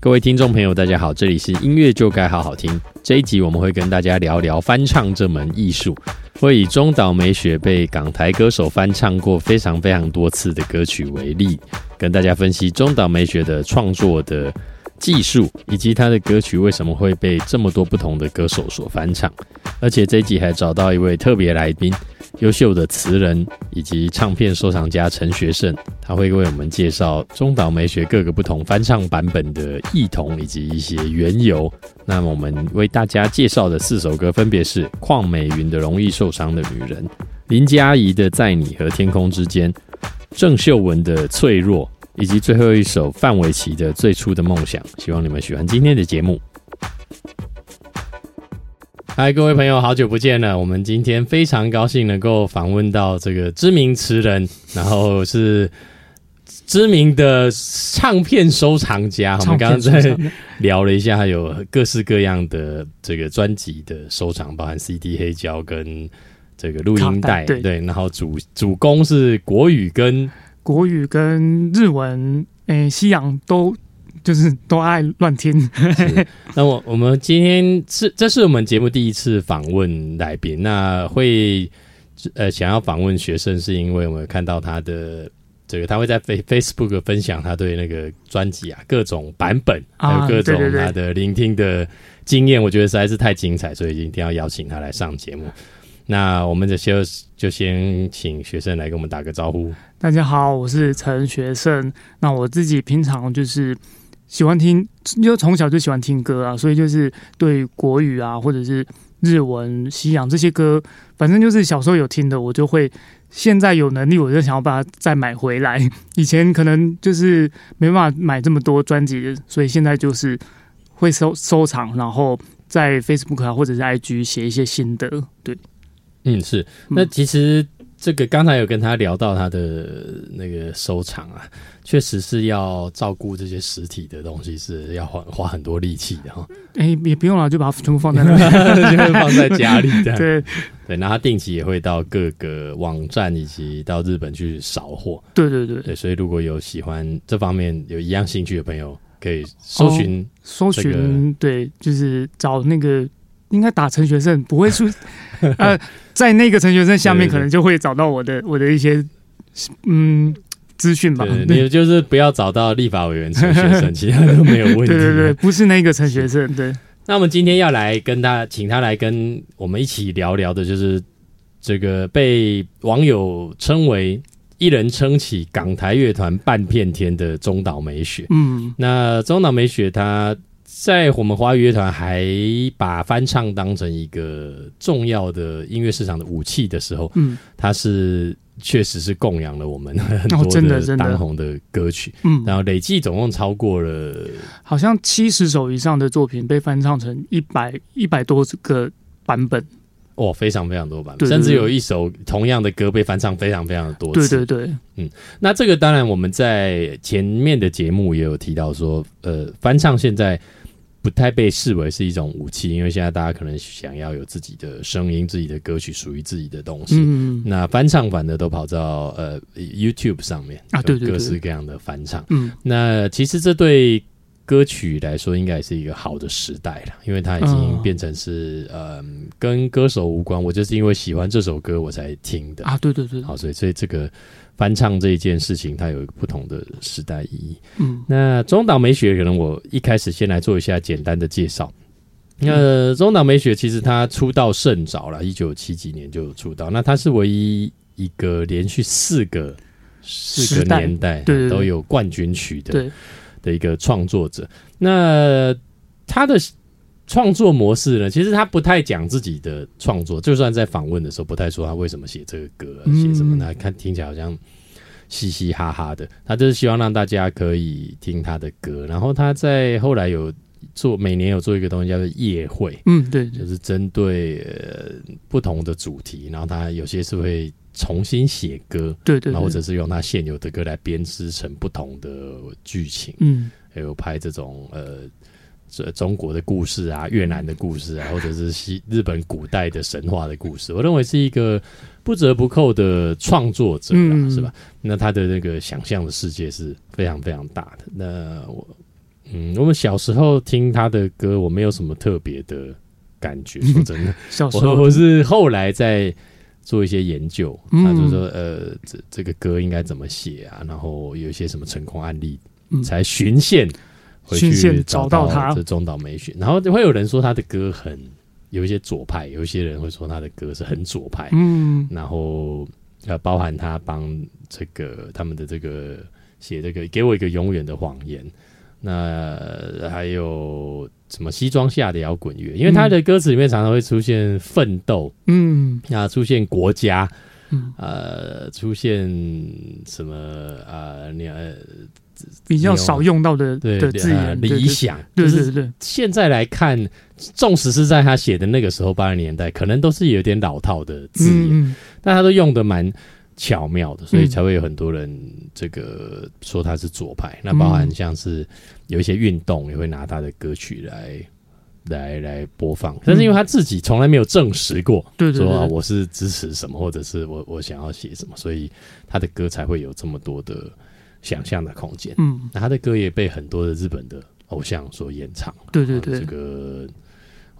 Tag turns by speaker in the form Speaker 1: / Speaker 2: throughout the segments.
Speaker 1: 各位听众朋友，大家好，这里是音乐就该好好听。这一集我们会跟大家聊聊翻唱这门艺术，会以中岛美雪被港台歌手翻唱过非常非常多次的歌曲为例，跟大家分析中岛美雪的创作的技术，以及他的歌曲为什么会被这么多不同的歌手所翻唱。而且这集还找到一位特别来宾。优秀的词人以及唱片收藏家陈学圣，他会为我们介绍中岛美雪各个不同翻唱版本的异同以及一些缘由。那么我们为大家介绍的四首歌分别是邝美云的《容易受伤的女人》，林嘉怡的《在你和天空之间》，郑秀文的《脆弱》，以及最后一首范玮琪的《最初的梦想》。希望你们喜欢今天的节目。嗨，各位朋友，好久不见了！我们今天非常高兴能够访问到这个知名词人，然后是知名的唱片收藏家。我们刚刚在聊了一下，有各式各样的这个专辑的收藏，包含 CD 黑胶跟这个录音带。对，然后主主攻是国语跟
Speaker 2: 国语跟日文，诶，西洋都。就是都爱乱听。
Speaker 1: 那我我们今天是这是我们节目第一次访问来宾，那会呃想要访问学生，是因为我们看到他的这个他会在 Face Facebook 分享他对那个专辑啊各种版本，还有各种他的聆听的经验，我觉得实在是太精彩，所以一定要邀请他来上节目。那我们的就就先请学生来跟我们打个招呼。
Speaker 2: 大家好，我是陈学胜。那我自己平常就是。喜欢听，就从小就喜欢听歌啊，所以就是对国语啊，或者是日文、西洋这些歌，反正就是小时候有听的，我就会。现在有能力，我就想要把它再买回来。以前可能就是没办法买这么多专辑，所以现在就是会收收藏，然后在 Facebook 啊或者是 IG 写一些心得。对，
Speaker 1: 嗯，是。那其实。这个刚才有跟他聊到他的那个收藏啊，确实是要照顾这些实体的东西，是要花花很多力气的哈。
Speaker 2: 哎，也不用了，就把它全部放在那
Speaker 1: 里，就放在家里的。
Speaker 2: 对
Speaker 1: 对，那他定期也会到各个网站以及到日本去扫货。
Speaker 2: 对对对
Speaker 1: 对，所以如果有喜欢这方面有一样兴趣的朋友，可以搜寻
Speaker 2: 搜寻，对，就是找那个。应该打陈学圣不会出，呃，在那个陈学圣下面可能就会找到我的我的一些嗯资讯吧。
Speaker 1: 你 就是不要找到立法委员陈学圣，其他都没有问题。
Speaker 2: 对对对，不是那个陈学圣。对。
Speaker 1: 那我们今天要来跟他，请他来跟我们一起聊聊的，就是这个被网友称为一人撑起港台乐团半片天的中岛美雪。嗯，那中岛美雪她。在我们华语乐团还把翻唱当成一个重要的音乐市场的武器的时候，嗯，它是确实是供养了我们很多的当红的歌曲，嗯，然后累计总共超过了
Speaker 2: 好像七十首以上的作品被翻唱成一百一百多个版本，
Speaker 1: 哦，非常非常多版本，甚至有一首同样的歌被翻唱非常非常的多
Speaker 2: 次，对对对，
Speaker 1: 嗯，那这个当然我们在前面的节目也有提到说，呃，翻唱现在。不太被视为是一种武器，因为现在大家可能想要有自己的声音、自己的歌曲，属于自己的东西。嗯，那翻唱版的都跑到呃 YouTube 上面
Speaker 2: 啊，对对，
Speaker 1: 各式各样的翻唱。嗯，那其实这对歌曲来说应该是一个好的时代了，因为它已经变成是嗯跟歌手无关，我就是因为喜欢这首歌我才听的
Speaker 2: 啊，对对对，
Speaker 1: 好，所以所以这个。翻唱这一件事情，它有一个不同的时代意义。嗯，那中岛美雪，可能我一开始先来做一下简单的介绍。那中岛美雪其实她出道甚早了，一九七几年就出道。那她是唯一一个连续四个四个年代都有冠军曲的的一个创作者。那他的创作模式呢？其实他不太讲自己的创作，就算在访问的时候，不太说他为什么写这个歌，写什么呢？看听起来好像嘻嘻哈哈的。他就是希望让大家可以听他的歌。然后他在后来有做，每年有做一个东西叫做夜会，
Speaker 2: 嗯，对，
Speaker 1: 就是针对呃不同的主题，然后他有些是会重新写歌，
Speaker 2: 对对，
Speaker 1: 或者是用他现有的歌来编织成不同的剧情，嗯，还有拍这种呃。这中国的故事啊，越南的故事啊，或者是西日本古代的神话的故事，我认为是一个不折不扣的创作者，是吧？那他的那个想象的世界是非常非常大的。那我嗯，我们小时候听他的歌，我没有什么特别的感觉。说真的，
Speaker 2: 小时候
Speaker 1: 我我是后来在做一些研究，
Speaker 2: 嗯。
Speaker 1: 他就说呃，这这个歌应该怎么写啊，然后有一些什么成功案例，
Speaker 2: 嗯。
Speaker 1: 才循线回去
Speaker 2: 找
Speaker 1: 到
Speaker 2: 到他。
Speaker 1: 这中岛美雪。然后会有人说他的歌很有一些左派，有一些人会说他的歌是很左派，
Speaker 2: 嗯。
Speaker 1: 然后呃，包含他帮这个他们的这个写这个给我一个永远的谎言，那呃还有什么西装下的摇滚乐，因为他的歌词里面常常会出现奋斗，
Speaker 2: 嗯。
Speaker 1: 啊，出现国家，
Speaker 2: 嗯，
Speaker 1: 呃，出现什么呃，你呃，
Speaker 2: 比较少用到的
Speaker 1: 对
Speaker 2: 的字
Speaker 1: 呃
Speaker 2: 眼，
Speaker 1: 理想，
Speaker 2: 对对对对，
Speaker 1: 现在来看，纵使是在他写的那个时候八十年代，可能都是有点老套的字眼，
Speaker 2: 嗯
Speaker 1: 但他都用的蛮巧妙的，所以
Speaker 2: 嗯
Speaker 1: 才会有很多人这个说他是左派。那包含像是有一些运动也会拿他的歌曲来来来播放，但是因为他自己从来没有证实过，
Speaker 2: 对对对，
Speaker 1: 说啊我是支持什么，或者是我我想要写什么，所以他的歌才会有这么多的想象的空间。
Speaker 2: 嗯，
Speaker 1: 那他的歌也被很多的日本的偶像所演唱。
Speaker 2: 对对对
Speaker 1: 啊这，个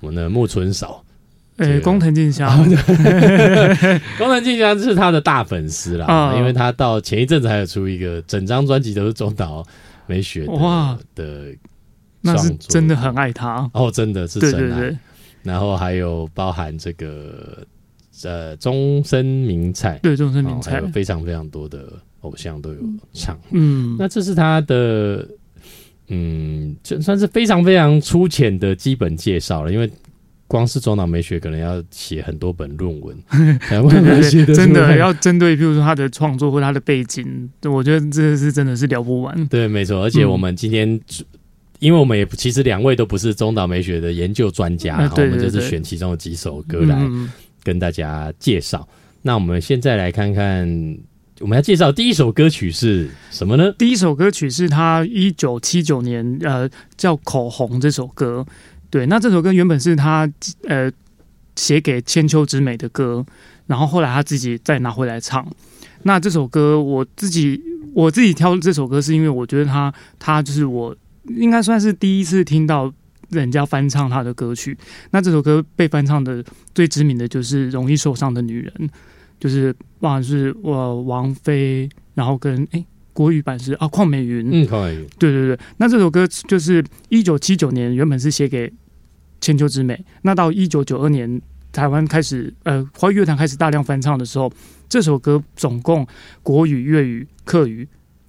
Speaker 1: 我们的木村少，
Speaker 2: 诶，工藤静香，
Speaker 1: 工藤静香是他的大粉丝啦，
Speaker 2: 啊。
Speaker 1: 因为他到前一阵子还有出一个整张专辑都是中岛美雪的
Speaker 2: 哇。
Speaker 1: 的
Speaker 2: 那是真的很爱他，
Speaker 1: 哦，真的是真爱。
Speaker 2: 对对对。
Speaker 1: 然后还有包含这个呃终身名菜，
Speaker 2: 对，终身
Speaker 1: 哦
Speaker 2: 名菜
Speaker 1: 还有，非常非常多的偶像都有唱。
Speaker 2: 嗯，
Speaker 1: 那这是他的，嗯，就算是非常非常粗浅的基本介绍了，因为光是中岛美雪可能要写很多本论文，
Speaker 2: 真的 要针对，比如说他的创作或他的背景，我觉得这是真的是聊不完。
Speaker 1: 对，没错。而且我们今天，因为我们也其实两位都不是中岛美雪的研究专家，
Speaker 2: 啊对
Speaker 1: 我们就是选其中的几首歌来
Speaker 2: 嗯
Speaker 1: 跟大家介绍。那我们现在来看看，我们要介绍第一首歌曲是什么呢？
Speaker 2: 第一首歌曲是他一九七九年呃叫《口红》这首歌，对，那这首歌原本是他呃写给千秋之美的歌，然后后来他自己再拿回来唱。那这首歌我自己我自己挑这首歌，是因为我觉得他他就是我应该算是第一次听到人家翻唱他的歌曲。那这首歌被翻唱的最知名的就是《容易受伤的女人》，就是不管是我王菲，然后跟诶国语版是啊邝美云，
Speaker 1: 嗯，邝美云。
Speaker 2: 对对对，那这首歌就是一九七九年原本是写给千秋之美，那到一九九二年台湾开始呃华语乐坛开始大量翻唱的时候，这首歌总共国语、粤语、客语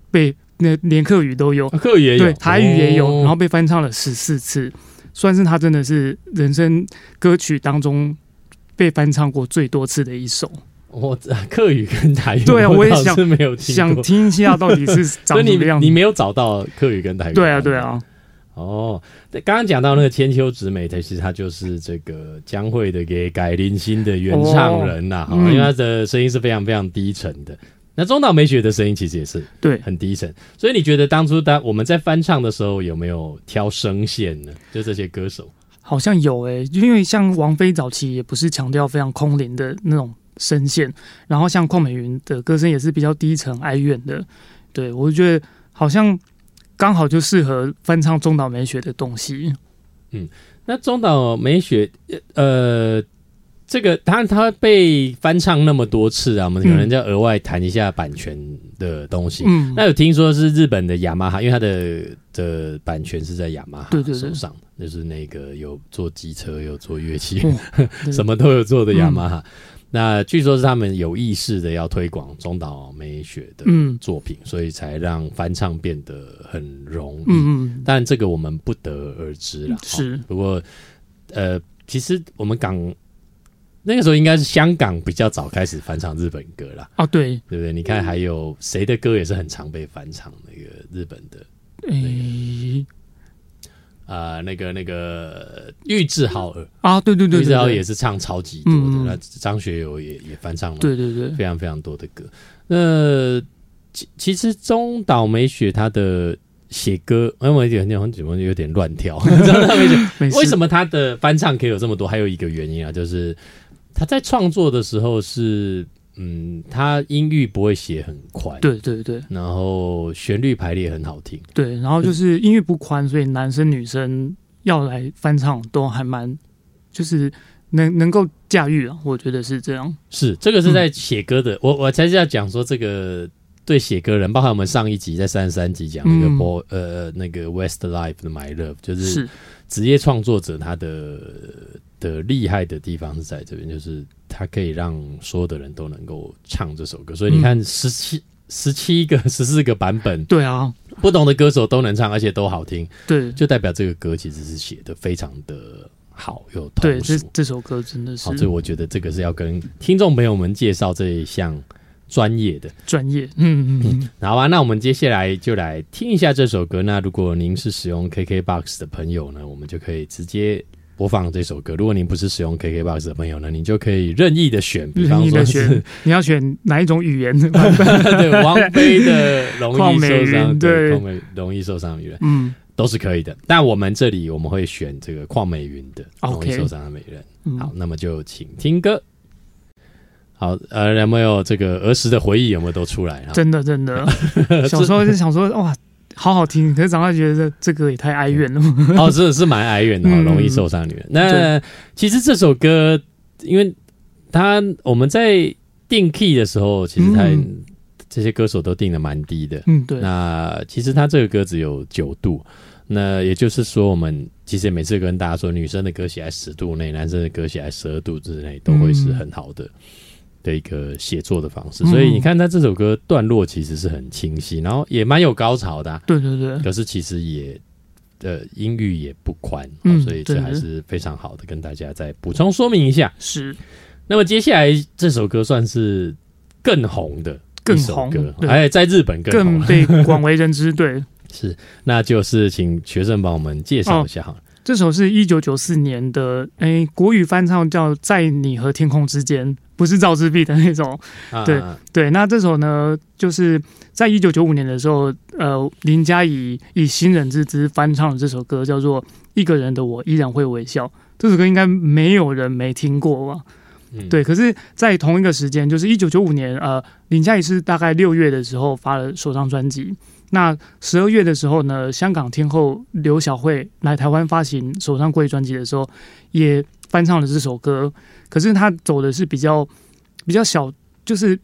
Speaker 2: 被那连客语都有，
Speaker 1: 啊客语也有，
Speaker 2: 对台语也有，
Speaker 1: 哦。
Speaker 2: 然后被翻唱了十四次，算是他真的是人生歌曲当中被翻唱过最多次的一首。
Speaker 1: 我 客语跟台语，
Speaker 2: 对啊我也想
Speaker 1: 是没有听
Speaker 2: 想
Speaker 1: 过，
Speaker 2: 听一下到底是长什么样子
Speaker 1: 你？没有找到客语跟台语？
Speaker 2: 对啊，对。啊，
Speaker 1: 哦，对刚刚讲到那个千秋直美，其实他就是这个江蕙的给改林心的原唱人呐、因为他的声音是非常非常低沉的。那中岛美雪的声音其实也是
Speaker 2: 对。
Speaker 1: 很低沉，所以你觉得当初当我们在翻唱的时候有没有挑声线呢？就这些歌手，
Speaker 2: 好像有诶、因为像王菲早期也不是强调非常空灵的那种声线，然后像邝美云的歌声也是比较低沉哀怨的，对我就觉得好像刚好就适合翻唱中岛美雪的东西。
Speaker 1: 嗯那中岛美雪，呃，这个他他被翻唱那么多次啊，我们可能就要额外谈一下版权的东西。
Speaker 2: 嗯，
Speaker 1: 那有听说是日本的雅马哈，因为他的的版权是在雅马哈
Speaker 2: 对对对
Speaker 1: 手上，就是那个有做机车、有做乐器，什么都有做的雅马哈。那据说是他们有意识的要推广中岛美雪的
Speaker 2: 嗯
Speaker 1: 作品，所以才让翻唱变得很容易。
Speaker 2: 嗯嗯，
Speaker 1: 但这个我们不得而知了。
Speaker 2: 是
Speaker 1: 哦不过呃，其实我们港那个时候应该是香港比较早开始翻唱日本歌啦，
Speaker 2: 哦对，
Speaker 1: 对不对？你看还有谁的歌也是很常被翻唱，那个日本的
Speaker 2: 诶、
Speaker 1: 啊、那个那个玉置浩二，
Speaker 2: 啊对对对
Speaker 1: 玉置浩也是唱超级多的，那张学友也也翻唱了
Speaker 2: 对对对，
Speaker 1: 非常非常多的歌。那其其实中岛美雪她的写歌，因为我有点有点有点乱跳，为什么她的翻唱可以有这么多？还有一个原因啊，就是她在创作的时候是，嗯，它音域不会写很宽，，
Speaker 2: 对对对。
Speaker 1: 然后旋律排列很好听，
Speaker 2: 对，然后就是音域不宽，所以男生女生要来翻唱都还蛮，就是能能够驾驭啊，我觉得是这样。
Speaker 1: 是这个是在写歌的，我我才是要讲说这个对写歌人，包含我们上一集在三十三集讲那个
Speaker 2: 嗯、
Speaker 1: 呃那个 Westlife 的 My Love，就是
Speaker 2: 是，
Speaker 1: 职业创作者他的的厉害的地方是在这边，就是它可以让所有的人都能够唱这首歌，所以你看十七。十七个、十四个版本，
Speaker 2: 对啊，
Speaker 1: 不同的歌手都能唱，而且都好听，
Speaker 2: 对
Speaker 1: 就代表这个歌其实是写的非常的好，有
Speaker 2: 对。这这首歌真的是
Speaker 1: 好，所以我觉得这个是要跟听众朋友们介绍这一项专业的。
Speaker 2: 专业，嗯嗯嗯，
Speaker 1: 好吧，那我们接下来就来听一下这首歌。那如果您是使用 KKBOX 的朋友呢，我们就可以直接播放这首歌。如果您不是使用 KKBOX 的朋友呢，你就可以任意的选，比
Speaker 2: 任
Speaker 1: 方说
Speaker 2: 选
Speaker 1: 是，
Speaker 2: 你要选哪一种语言？
Speaker 1: 对王菲的 《容易受伤》，
Speaker 2: 云
Speaker 1: 对，
Speaker 2: 对
Speaker 1: 邝美容易受伤的女人
Speaker 2: 嗯
Speaker 1: 都是可以的。但我们这里我们会选这个邝美云的《容易受伤的美人》。
Speaker 2: 嗯，
Speaker 1: 好，那么就请听歌。好，呃，有没有这个儿时的回忆有没有都出来啊？
Speaker 2: 真的真的，小时候就想说哇，好好听，可是长大觉得这这个也太哀怨了。
Speaker 1: 哦，真的是蛮哀怨的、容易受伤的女人。那其实这首歌，因为它我们在定 key 的时候，其实它、
Speaker 2: 嗯
Speaker 1: 这些歌手都定的蛮低的。
Speaker 2: 嗯，对，
Speaker 1: 那其实它这个歌只有九度，那也就是说，我们其实每次跟大家说，女生的歌写在十度内，男生的歌写在十二度之内，都会是很好的。的一个写作的方式，
Speaker 2: 嗯
Speaker 1: 所以你看，他这首歌段落其实是很清晰，然后也蛮有高潮的啊、
Speaker 2: 对对对，
Speaker 1: 可是其实也呃音域也不宽，
Speaker 2: 嗯
Speaker 1: 哦所以这还是非常好的，跟大家再补充说明一下。
Speaker 2: 是。
Speaker 1: 那么接下来这首歌算是更红的
Speaker 2: 更
Speaker 1: 一首
Speaker 2: 红
Speaker 1: 歌，哎，在日本更红，
Speaker 2: 更被广为人知。对，
Speaker 1: 是，那就是请学生帮我们介绍一下好了。
Speaker 2: 这首是一九九四年的，哎，国语翻唱叫《在你和天空之间》，不是赵志碧的那种。
Speaker 1: 啊
Speaker 2: 对对，那这首呢，就是在一九九五年的时候，呃，林佳怡以新人之姿翻唱了这首歌，叫做《一个人的我依然会微笑》。这首歌应该没有人没听过吧？
Speaker 1: 嗯
Speaker 2: 对，可是，在同一个时间，就是一九九五年，呃，林佳怡是大概六月的时候发了首张专辑。那十二月的时候呢，香港天后刘晓慧来台湾发行首张国语专辑的时候，也翻唱了这首歌。可是他走的是比较比较小，就是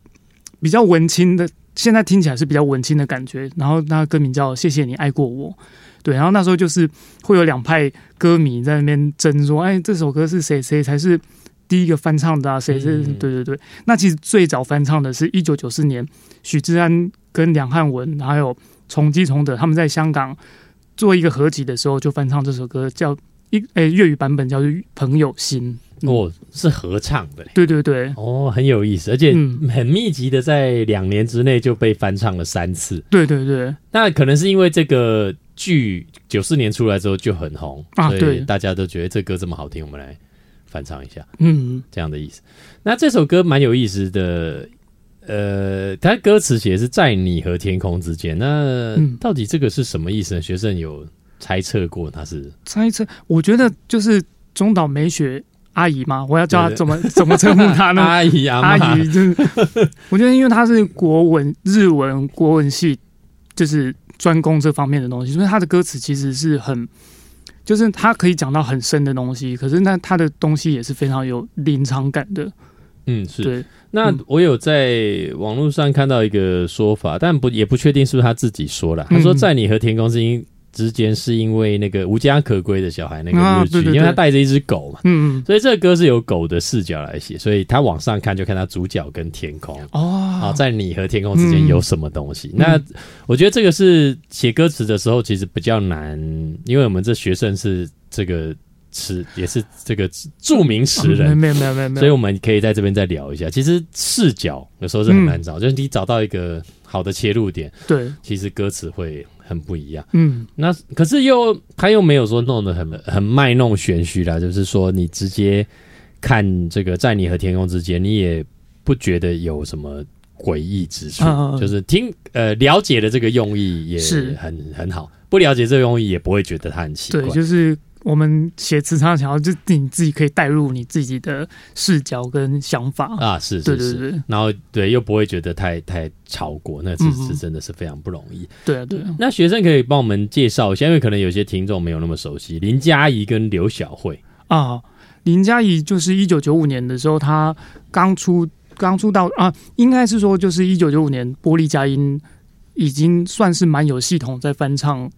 Speaker 2: 比较文青的，现在听起来是比较文青的感觉。然后那歌名叫《谢谢你爱过我》，对。然后那时候就是会有两派歌迷在那边争说，哎，这首歌是谁谁才是第一个翻唱的啊？谁是？
Speaker 1: 嗯
Speaker 2: 对对对。那其实最早翻唱的是一九九四年许志安跟梁汉文还有崇基崇德他们在香港做一个合集的时候，就翻唱这首歌，叫一诶粤语版本叫做《朋友心》。嗯，
Speaker 1: 哦，是合唱的。
Speaker 2: 对对对
Speaker 1: 哦，很有意思，而且
Speaker 2: 嗯
Speaker 1: 很密集的，在两年之内就被翻唱了三次。
Speaker 2: 对对对，
Speaker 1: 那可能是因为这个剧九四年出来之后就很红所以
Speaker 2: 啊对
Speaker 1: 大家都觉得这歌这么好听，我们来翻唱一下。
Speaker 2: 嗯，
Speaker 1: 这样的意思。那这首歌蛮有意思的，呃，它歌词写的是在你和天空之间。那
Speaker 2: 嗯
Speaker 1: 到底这个是什么意思呢？学生有猜测过他是
Speaker 2: 猜测，我觉得就是中岛美雪阿姨嘛，我要叫她怎么怎么称呼她呢？
Speaker 1: 阿姨啊
Speaker 2: 阿姨就是，我觉得因为她是国文、日文、国文系，就是专攻这方面的东西，所以她的歌词其实是很，就是她可以讲到很深的东西，可是那她的东西也是非常有临场感的。
Speaker 1: 嗯是。
Speaker 2: 对，
Speaker 1: 那
Speaker 2: 嗯
Speaker 1: 我有在网络上看到一个说法，但不也不确定是不是他自己说了。他说
Speaker 2: 嗯
Speaker 1: 在你和天空之间之间，是因为那个无家可归的小孩那个日剧，因为他带着一只狗嘛。
Speaker 2: 嗯嗯，
Speaker 1: 所以这个歌是由狗的视角来写，所以他往上看就看他主角跟天空。
Speaker 2: 哦，
Speaker 1: 啊，在你和天空之间有什么东西？那
Speaker 2: 嗯
Speaker 1: 我觉得这个是写歌词的时候其实比较难，因为我们这学生是这个词也是这个著名词人，
Speaker 2: 嗯没有没有没有没有，
Speaker 1: 所以我们可以在这边再聊一下。其实视角有时候是很难找，就是你找到一个好的切入点，
Speaker 2: 对，
Speaker 1: 其实歌词会很不一样。
Speaker 2: 嗯。
Speaker 1: 那可是又他又没有说弄得很很卖弄玄虚啦，就是说你直接看这个在你和天空之间，你也不觉得有什么诡异之处，就是听呃了解的这个用意也
Speaker 2: 是。
Speaker 1: 很很好，不了解这个用意也不会觉得它很奇怪。
Speaker 2: 对，。就是我们写词常常想要，就你自己可以带入你自己的视角跟想法
Speaker 1: 啊，是，
Speaker 2: 对对对，
Speaker 1: 然后对又不会觉得太太超过，那这是真的是非常不容易。
Speaker 2: 对啊，对啊。
Speaker 1: 那学生可以帮我们介绍一下，因为可能有些听众没有那么熟悉林佳怡跟刘晓慧
Speaker 2: 啊。林佳怡就是一九九五年的时候，她刚出刚出道啊，应该是说就是一九九五年，玻璃佳音已经算是蛮有系统在翻唱。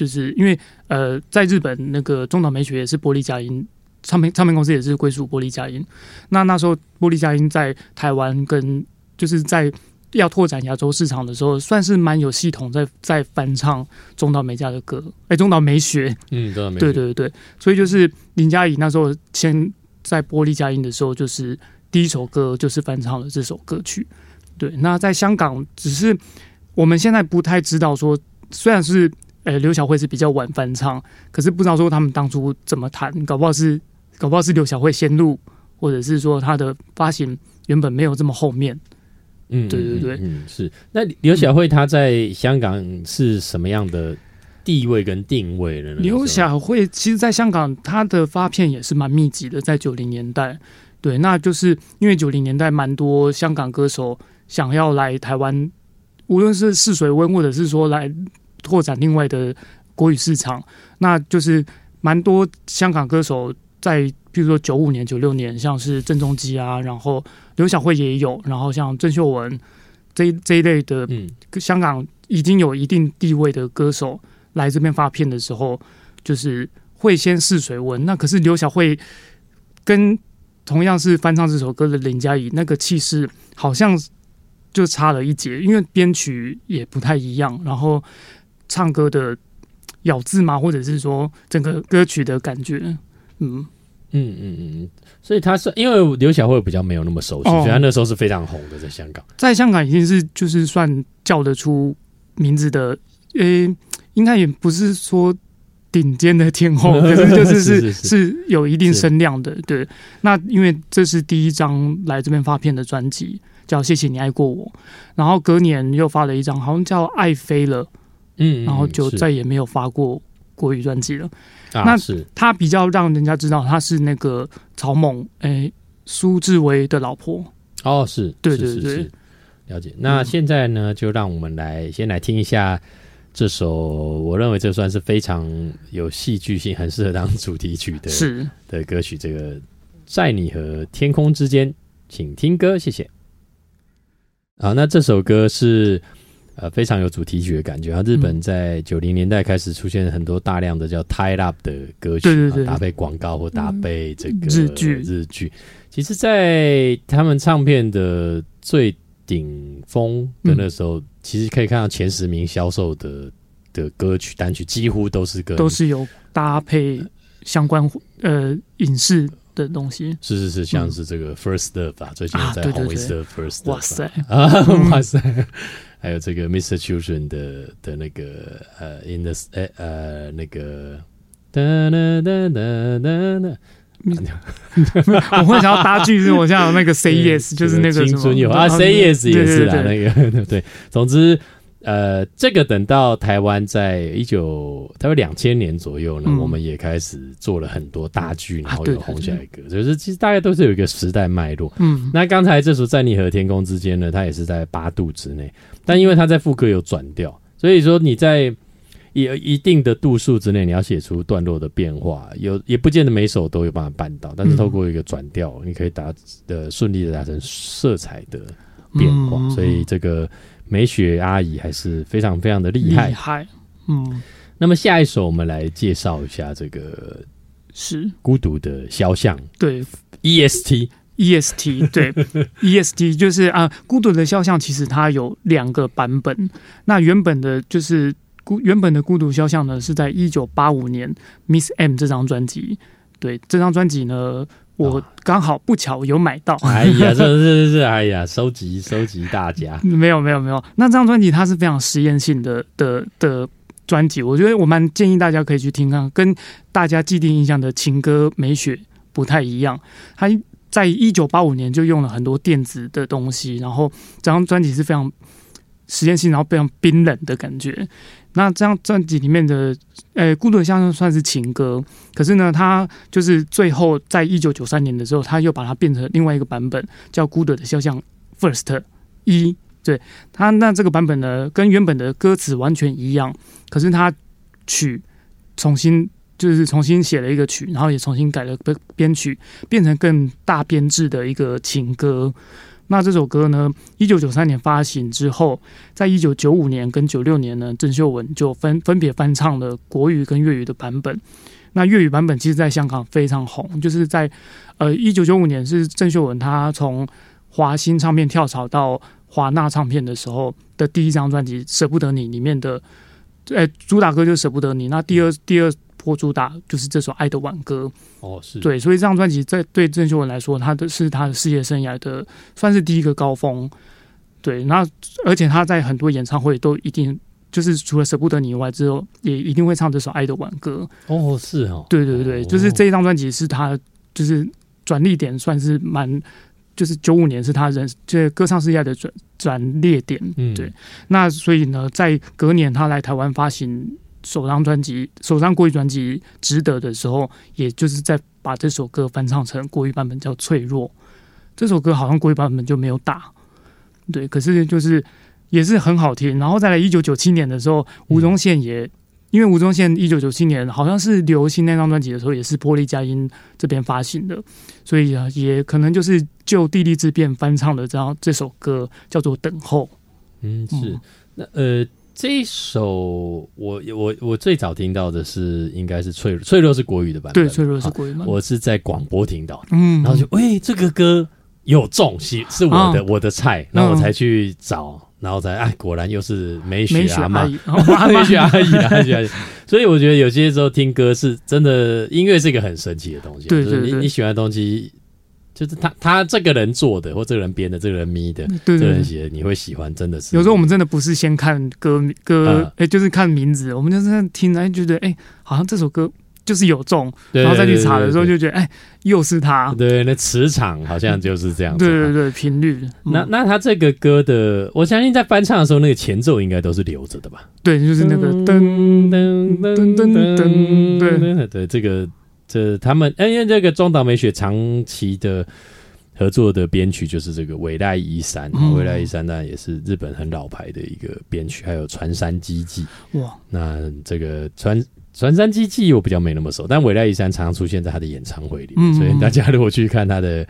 Speaker 2: 就是因为呃，在日本那个中岛美雪也是玻璃佳音唱片唱片公司也是归属玻璃佳音。那那时候玻璃佳音在台湾跟就是在要拓展亚洲市场的时候，算是蛮有系统在在翻唱中岛美嘉的歌。哎，中岛美雪，
Speaker 1: 嗯，对
Speaker 2: 对对对，所以就是林佳怡那时候先在玻璃佳音的时候，就是第一首歌就是翻唱了这首歌曲。对，那在香港只是我们现在不太知道说，虽然是。呃，刘小慧是比较晚翻唱，可是不知道说他们当初怎么谈，搞不好是搞不好是刘小慧先录，或者是说他的发行原本没有这么后面。嗯，对对对，
Speaker 1: 嗯是。那刘小慧她在香港是什么样的地位跟定位呢？
Speaker 2: 刘小慧其实在香港她的发片也是蛮密集的，在九零年代，对，那就是因为九零年代蛮多香港歌手想要来台湾，无论是试水温，或者是说来。拓展另外的国语市场，那就是蛮多香港歌手在，比如说九五年、九六年，像是郑中基啊，然后刘小慧也有，然后像郑秀文这这一类的，嗯，香港已经有一定地位的歌手来这边发片的时候，就是会先试水温。那可是刘小慧跟同样是翻唱这首歌的林佳怡，那个气势好像就差了一截，因为编曲也不太一样，然后。唱歌的咬字吗？或者是说整个歌曲的感觉？
Speaker 1: 嗯嗯嗯嗯，所以他是因为刘小慧比较没有那么熟悉，所以他那时候是非常红的，在香港，
Speaker 2: 在香港已经是就是算叫得出名字的，呃，应该也不是说顶尖的天后，可是就是是是有一定声量的。对，那因为这是第一张来这边发片的专辑，叫《谢谢你爱过我》，然后隔年又发了一张，好像叫《爱飞了》。嗯，然后就再也没有发过国语专辑了。那是他比较让人家知道他是那个曹猛，哎，苏志威的老婆。
Speaker 1: 哦，是对对对，了解。那现在呢，就让我们来先来听一下这首，我认为这算是非常有戏剧性、很适合当主题曲的是的歌曲。这个在你和天空之间，请听歌，谢谢。好，那这首歌是。呃，非常有主题曲的感觉。啊，日本在九零年代开始出现很多大量的叫 tie up 的歌曲，
Speaker 2: 对对对，
Speaker 1: 搭配广告或搭配这个
Speaker 2: 日剧。
Speaker 1: 日剧，其实，在他们唱片的最顶峰的那时候，其实可以看到前十名销售的的歌曲单曲，几乎都是跟
Speaker 2: 都是有搭配相关呃影视的东西。
Speaker 1: 是是是，像是这个 First Love 啊，最近在红一次的 First Love，
Speaker 2: 哇塞。
Speaker 1: 啊，哇塞。还有这个 Mr. Children 的的那个呃，in the 呃呃那个哒哒哒哒哒哒，
Speaker 2: 我会想要搭句子，我像那个 Say Yes，就是那个
Speaker 1: 青春有啊，Say Yes 也是啦，那个 对，总之。呃，这个等到台湾在一九，大概两千年左右呢，我们也开始做了很多大剧，然后有红起来歌，就是其实大概都是有一个时代脉络。嗯，那刚才这首在你和天空之间呢，它也是在八度之内，但因为它在副歌有转调，所以说你在一一定的度数之内，你要写出段落的变化，有也不见得每首都有办法办到，但是透过一个转调，你可以达的顺利的达成色彩的变化，所以这个。美雪阿姨还是非常非常的厉害，
Speaker 2: 厉害。嗯，
Speaker 1: 那么下一首我们来介绍一下这个
Speaker 2: 是
Speaker 1: 孤独的肖像，
Speaker 2: 对
Speaker 1: ，E S T
Speaker 2: E S T 对 E S T 就是啊，孤独的肖像其实它有两个版本。那原本的就是孤原本的孤独肖像呢，是在一九八五年 Miss M 这张专辑。对这张专辑呢。我刚好不巧有买到，
Speaker 1: 哎呀，这这这哎呀，收集收集大家，
Speaker 2: 没有没有没有。那这张专辑它是非常实验性的的的专辑，我觉得我蛮建议大家可以去听看，跟大家既定印象的情歌美雪不太一样。它在一九八五年就用了很多电子的东西，然后这张专辑是非常实验性，然后非常冰冷的感觉。那这张专辑里面的，呃，孤独的像算是情歌，可是呢，他就是最后在一九九三年的时候，他又把它变成另外一个版本，叫《孤独的肖像 First》一。对他那这个版本呢，跟原本的歌词完全一样，可是他曲重新就是重新写了一个曲，然后也重新改了编编曲，变成更大编制的一个情歌。那这首歌呢，一九九三年发行之后，在一九九五年跟九六年呢，郑秀文就分分别翻唱了国语跟粤语的版本。那粤语版本其实在香港非常红，就是在呃一九九五年是郑秀文她从华星唱片跳槽到。华纳唱片的时候的第一张专辑《舍不得你》里面的，呃，主打歌就《舍不得你》。那第二第二波主打就是这首《爱的挽歌》。
Speaker 1: 哦，是
Speaker 2: 对，所以这张专辑在对郑秀文来说，他的是他的事业生涯的算是第一个高峰。对，那而且他在很多演唱会都一定就是除了《舍不得你》以外，之后也一定会唱这首《爱的挽歌》。
Speaker 1: 哦，是哦，
Speaker 2: 对对对，就是这一张专辑是他就是转捩点，算是蛮。就是九五年是他人这歌唱事业的转转捩点，对。那所以呢，在隔年他来台湾发行首张专辑，首张国语专辑《值得》的时候，也就是在把这首歌翻唱成国语版本，叫《脆弱》。这首歌好像国语版本就没有打，对。可是就是也是很好听。然后再来一九九七年的时候，吴宗宪也。因为吴宗宪一九九七年好像是流行那张专辑的时候，也是玻璃佳音这边发行的，所以啊，也可能就是就地利之变翻唱的这样这首歌叫做《等候》。
Speaker 1: 嗯，是那呃，这一首我我我最早听到的是应该是脆脆弱是国语的版
Speaker 2: 本，对，脆弱是国语版，
Speaker 1: 我是在广播听到，嗯，然后就喂这个歌有重是是我的我的菜，然后我才去找。然后才哎，果然又是美雪阿妈，美 雪阿姨。啊，美雪阿姨。所以我觉得有些时候听歌是真的，音乐是一个很神奇的东西。
Speaker 2: 对对对，
Speaker 1: 你你喜欢的东西，就是他他这个人做的，或这个人编的，这个人咪的，对这个人写的，你会喜欢，真的是。
Speaker 2: 有时候我们真的不是先看歌歌，哎，就是看名字，我们就是听，哎，觉得哎，好像这首歌。就是有中，然后再去查的时候就觉得，哎，又是他。
Speaker 1: 对，那磁场好像就是这样子。
Speaker 2: 对对对，频率。
Speaker 1: 那那他这个歌的，我相信在翻唱的时候，那个前奏应该都是留着的吧？
Speaker 2: 对，就是那个噔噔噔噔噔，对
Speaker 1: 对，这个这他们，因为这个中岛美雪长期的合作的编曲就是这个尾濑一山，尾濑一山那也是日本很老牌的一个编曲，还有船山机记。哇，那这个船船山机记我比较没那么熟，但尾濑一山常常出现在他的演唱会里，所以大家如果去看他的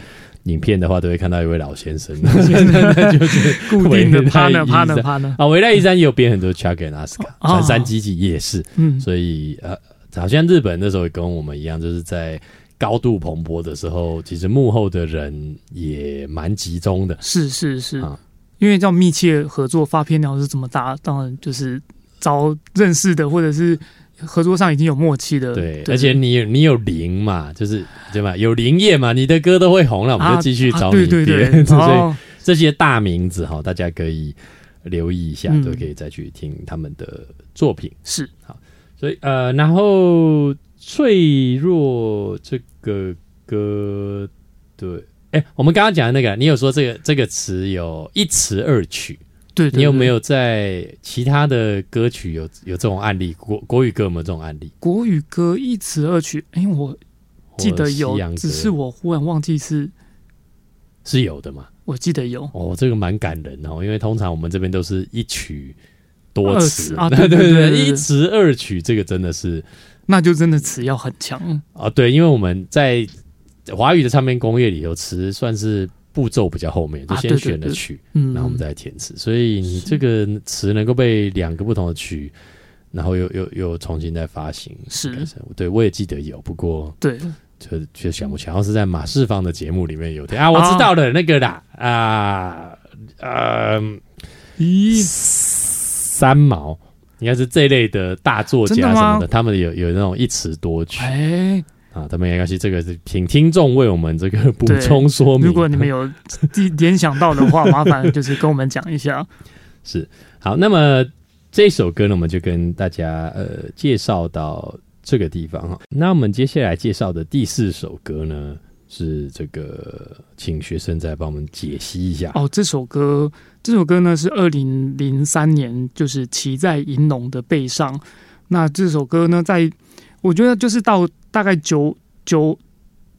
Speaker 1: 影片的话，都会看到一位老先生，就是
Speaker 2: 固定的趴呢趴呢趴呢。
Speaker 1: 啊，尾濑一山也有编很多 Chuck and Aska，传山机记也是，嗯，所以呃，好像日本那时候也跟我们一样，就是在高度蓬勃的时候，其实幕后的人也蛮集中的，
Speaker 2: 是是是，因为叫密切合作发片量是这么大，当然就是找认识的或者是。合作上已经有默契的，
Speaker 1: 对，而且你你有灵嘛，就是对吧？有灵业嘛，你的歌都会红了，我们就继续找你编。所以这些大名字哈，大家可以留意一下，都可以再去听他们的作品。
Speaker 2: 是
Speaker 1: 好，所以呃，然后脆弱这个歌，对，哎，我们刚刚讲的那个，你有说这个这个词有一词二曲。
Speaker 2: 对
Speaker 1: 你有没有在其他的歌曲有有这种案例？国国语歌有没有这种案例？
Speaker 2: 国语歌一词二曲，哎，我记得有，只是我忽然忘记是
Speaker 1: 是有的嘛？
Speaker 2: 我记得有
Speaker 1: 哦，这个蛮感人哦，因为通常我们这边都是一曲多词。
Speaker 2: 啊，对对对，
Speaker 1: 一词二曲，这个真的是，
Speaker 2: 那就真的词要很强。
Speaker 1: 啊。对，因为我们在华语的唱片工业里头，词算是。步骤比较后面，就先选了曲，然后我们再填词。所以你这个词能够被两个不同的曲，然后又又又重新再发行，
Speaker 2: 是。
Speaker 1: 对我也记得有，不过
Speaker 2: 对，
Speaker 1: 就就想不起来，好像是在马世芳的节目里面有啊，我知道了，那个啦啊呃，咦，三毛应该是这类的大作家什么的，他们有有那种一词多曲。啊，他们没关系，这个是请听众为我们这个补充说明。
Speaker 2: 如果你们有联想到的话，麻烦就是跟我们讲一下。
Speaker 1: 是好，那么这首歌呢，我们就跟大家呃介绍到这个地方哈。那我们接下来介绍的第四首歌呢，是这个，请学生再帮我们解析一下。
Speaker 2: 哦，这首歌，这首歌呢是二零零三年，就是骑在银龙的背上。那这首歌呢，在我觉得就是到大概九九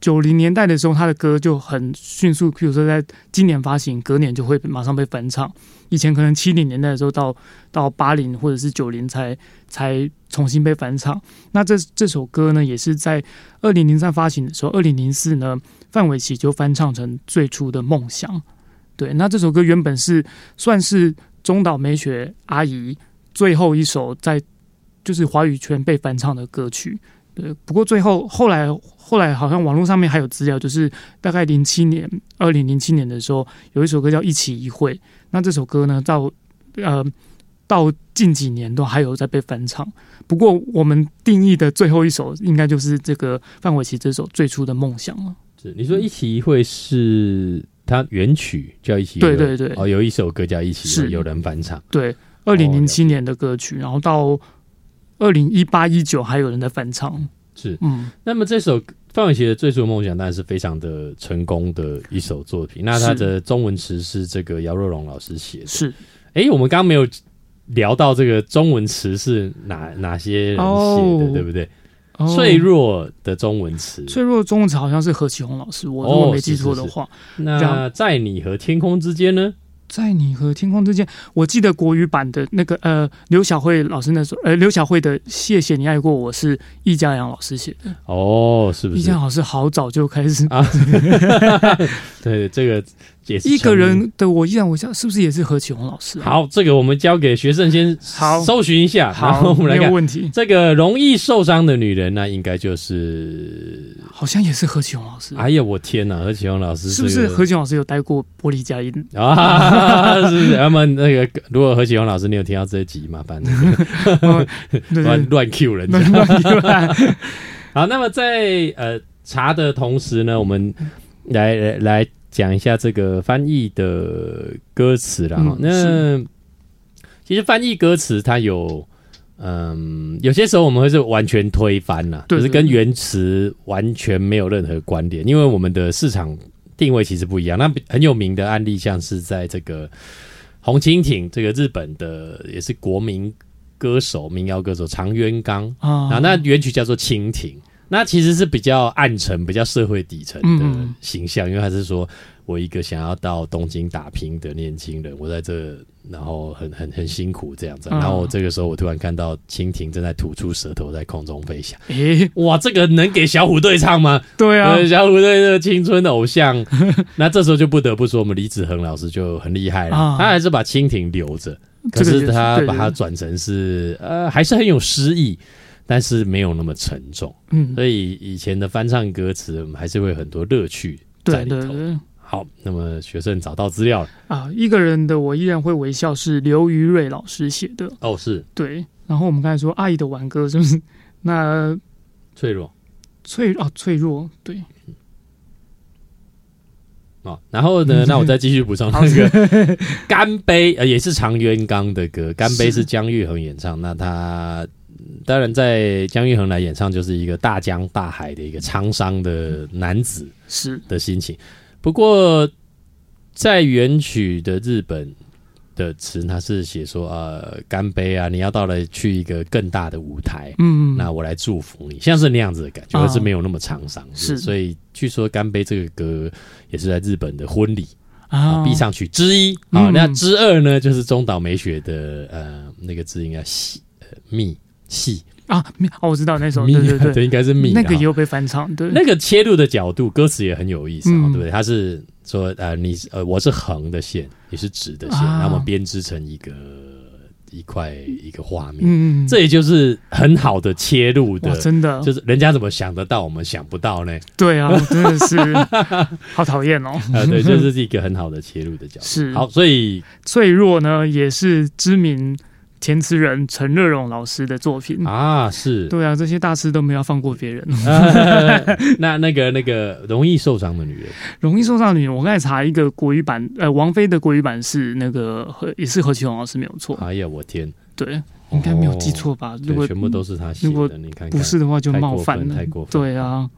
Speaker 2: 九零年代的时候，他的歌就很迅速，比如说在今年发行，隔年就会马上被翻唱。以前可能七零年代的时候，到到八零或者是九零才才重新被翻唱。那这这首歌呢，也是在二零零三发行的时候，二零零四呢，范玮琪就翻唱成最初的梦想。对，那这首歌原本是算是中岛美雪阿姨最后一首在就是华语圈被翻唱的歌曲。对，不过最后后来后来好像网络上面还有资料，就是大概零七年二零零七年的时候，有一首歌叫《一起一会》。那这首歌呢，到呃到近几年都还有在被翻唱。不过我们定义的最后一首，应该就是这个范玮琪这首最初的梦想了。
Speaker 1: 是你说一起一会是它原曲叫一起
Speaker 2: 对对对
Speaker 1: 哦，有一首歌叫一起
Speaker 2: 是
Speaker 1: 有人翻唱。
Speaker 2: 对，二零零七年的歌曲，然后到二零一八一九还有人在翻唱。
Speaker 1: 是
Speaker 2: 嗯，
Speaker 1: 那么这首范玮琪的最初的梦想当然是非常的成功的一首作品。那它的中文词是这个姚若龙老师写的。
Speaker 2: 是
Speaker 1: 哎，我们刚刚没有聊到这个中文词是哪哪些人写的，
Speaker 2: 哦
Speaker 1: 对不对？
Speaker 2: 哦
Speaker 1: 脆弱的中文词。
Speaker 2: 脆弱的中文词好像是何启宏老师，我如
Speaker 1: 哦
Speaker 2: 果没记错
Speaker 1: 是是是
Speaker 2: 的话，
Speaker 1: 那在你和天空之间呢？
Speaker 2: 在你和天空之间，我记得国语版的那个呃刘晓慧老师那首呃刘晓慧的《谢谢你爱过我》是易家扬老师写的，
Speaker 1: 哦，是不是
Speaker 2: 易家？扬老师好早就开始
Speaker 1: 啊，对，这个也是
Speaker 2: 一个人的我依然我想是不是也是何启宏老师、啊？
Speaker 1: 好，这个我们交给学生先
Speaker 2: 好
Speaker 1: 搜寻一下，然后
Speaker 2: 好，
Speaker 1: 我们来看
Speaker 2: 有问题，
Speaker 1: 这个容易受伤的女人，那应该就是，
Speaker 2: 好像也是何启宏老师，
Speaker 1: 哎呀，我天哪，何启宏老师
Speaker 2: 是不是何启宏老师有待过玻璃佳音？
Speaker 1: 啊？是不是？那么那个，如果何启宏老师你有听到这一集，麻烦乱乱 Q 人家。好，那么在呃查的同时呢，我们来来来讲一下这个翻译的歌词啦。那其实翻译歌词它有。嗯，有些时候我们会是完全推翻啦，就是跟原词完全没有任何关联，因为我们的市场定位其实不一样。那很有名的案例，像是在这个红蜻蜓，这个日本的也是国民歌手、民谣歌手长渊刚，
Speaker 2: 啊
Speaker 1: 啊，那原曲叫做《蜻蜓》，那其实是比较暗沉、比较社会底层的
Speaker 2: 嗯
Speaker 1: 形象，因为他是说我一个想要到东京打拼的年轻人，我在这，然后很很很辛苦这样子，
Speaker 2: 嗯。
Speaker 1: 然后我这个时候我突然看到蜻蜓正在吐出舌头在空中飞翔，
Speaker 2: 诶，
Speaker 1: 哇，这个能给小虎队唱吗？
Speaker 2: 对啊，
Speaker 1: 呃，小虎队这个青春的偶像，那这时候就不得不说，我们李子恒老师就很厉害了，
Speaker 2: 啊。
Speaker 1: 他还是把蜻蜓留着。可
Speaker 2: 是
Speaker 1: 他把它
Speaker 2: 对。
Speaker 1: 转成是呃，还是很有诗意，但是没有那么沉重。
Speaker 2: 嗯，
Speaker 1: 所以以前的翻唱歌词，我们还是会很多乐趣在里头。
Speaker 2: 对对对。
Speaker 1: 好，那么学生找到资料了
Speaker 2: 啊，一个人的我依然会微笑是刘于瑞老师写的，
Speaker 1: 哦，是
Speaker 2: 对。然后我们刚才说阿姨的挽歌，是不是？那
Speaker 1: 脆弱
Speaker 2: 脆啊脆弱，对，
Speaker 1: 哦。然后呢，那我再继续补充那个干杯，呃，也是长渊刚的歌，干杯
Speaker 2: 是
Speaker 1: 是姜育恒演唱。那他当然在姜育恒来演唱，就是一个大江大海的一个沧桑的男子。
Speaker 2: 是
Speaker 1: 的心情。不过，在原曲的日本的词，它是写说呃，干杯啊，你要到了去一个更大的舞台，
Speaker 2: 嗯，
Speaker 1: 那我来祝福你，像是那样子的感觉，
Speaker 2: 啊
Speaker 1: 而是没有那么沧桑。
Speaker 2: 是
Speaker 1: 所以据说干杯这个歌也是在日本的婚礼啊
Speaker 2: 啊
Speaker 1: 必唱曲之一啊。
Speaker 2: 嗯
Speaker 1: 那之二呢，就是中岛美雪的呃那个字应该喜呃密细
Speaker 2: 啊，哦，我知道那首，
Speaker 1: 密
Speaker 2: 对对对，
Speaker 1: 对，应该是密啊。
Speaker 2: 那个也有被翻唱，对，
Speaker 1: 那个切入的角度，歌词也很有意思啊、
Speaker 2: 嗯。
Speaker 1: 对不对？他是说，呃，你呃，我是横的线，你是直的线，
Speaker 2: 啊。
Speaker 1: 那么编织成一个一块一个画面，
Speaker 2: 嗯，
Speaker 1: 这也就是很好的切入，的，
Speaker 2: 真的，
Speaker 1: 就是人家怎么想得到，我们想不到呢？
Speaker 2: 对啊，真的是。好讨厌哦。
Speaker 1: 啊，对，这是一个很好的切入的角度。
Speaker 2: 是。
Speaker 1: 好，所以
Speaker 2: 脆弱呢，也是知名填词人陈乐融老师的作品。
Speaker 1: 啊，是，
Speaker 2: 对啊，这些大师都没有放过别人。
Speaker 1: 那那个那个容易受伤的女人，
Speaker 2: 容易受伤的女人，我刚才查一个国语版，呃，王菲的国语版是那个何，也是何启宏老师没有错。
Speaker 1: 哎呀，我天，
Speaker 2: 对，应该没有记错吧？如
Speaker 1: 对，
Speaker 2: 果
Speaker 1: 全部都是他写
Speaker 2: 如果
Speaker 1: 的，你看看，
Speaker 2: 不是的话，就冒犯了。
Speaker 1: 太过分
Speaker 2: 对啊，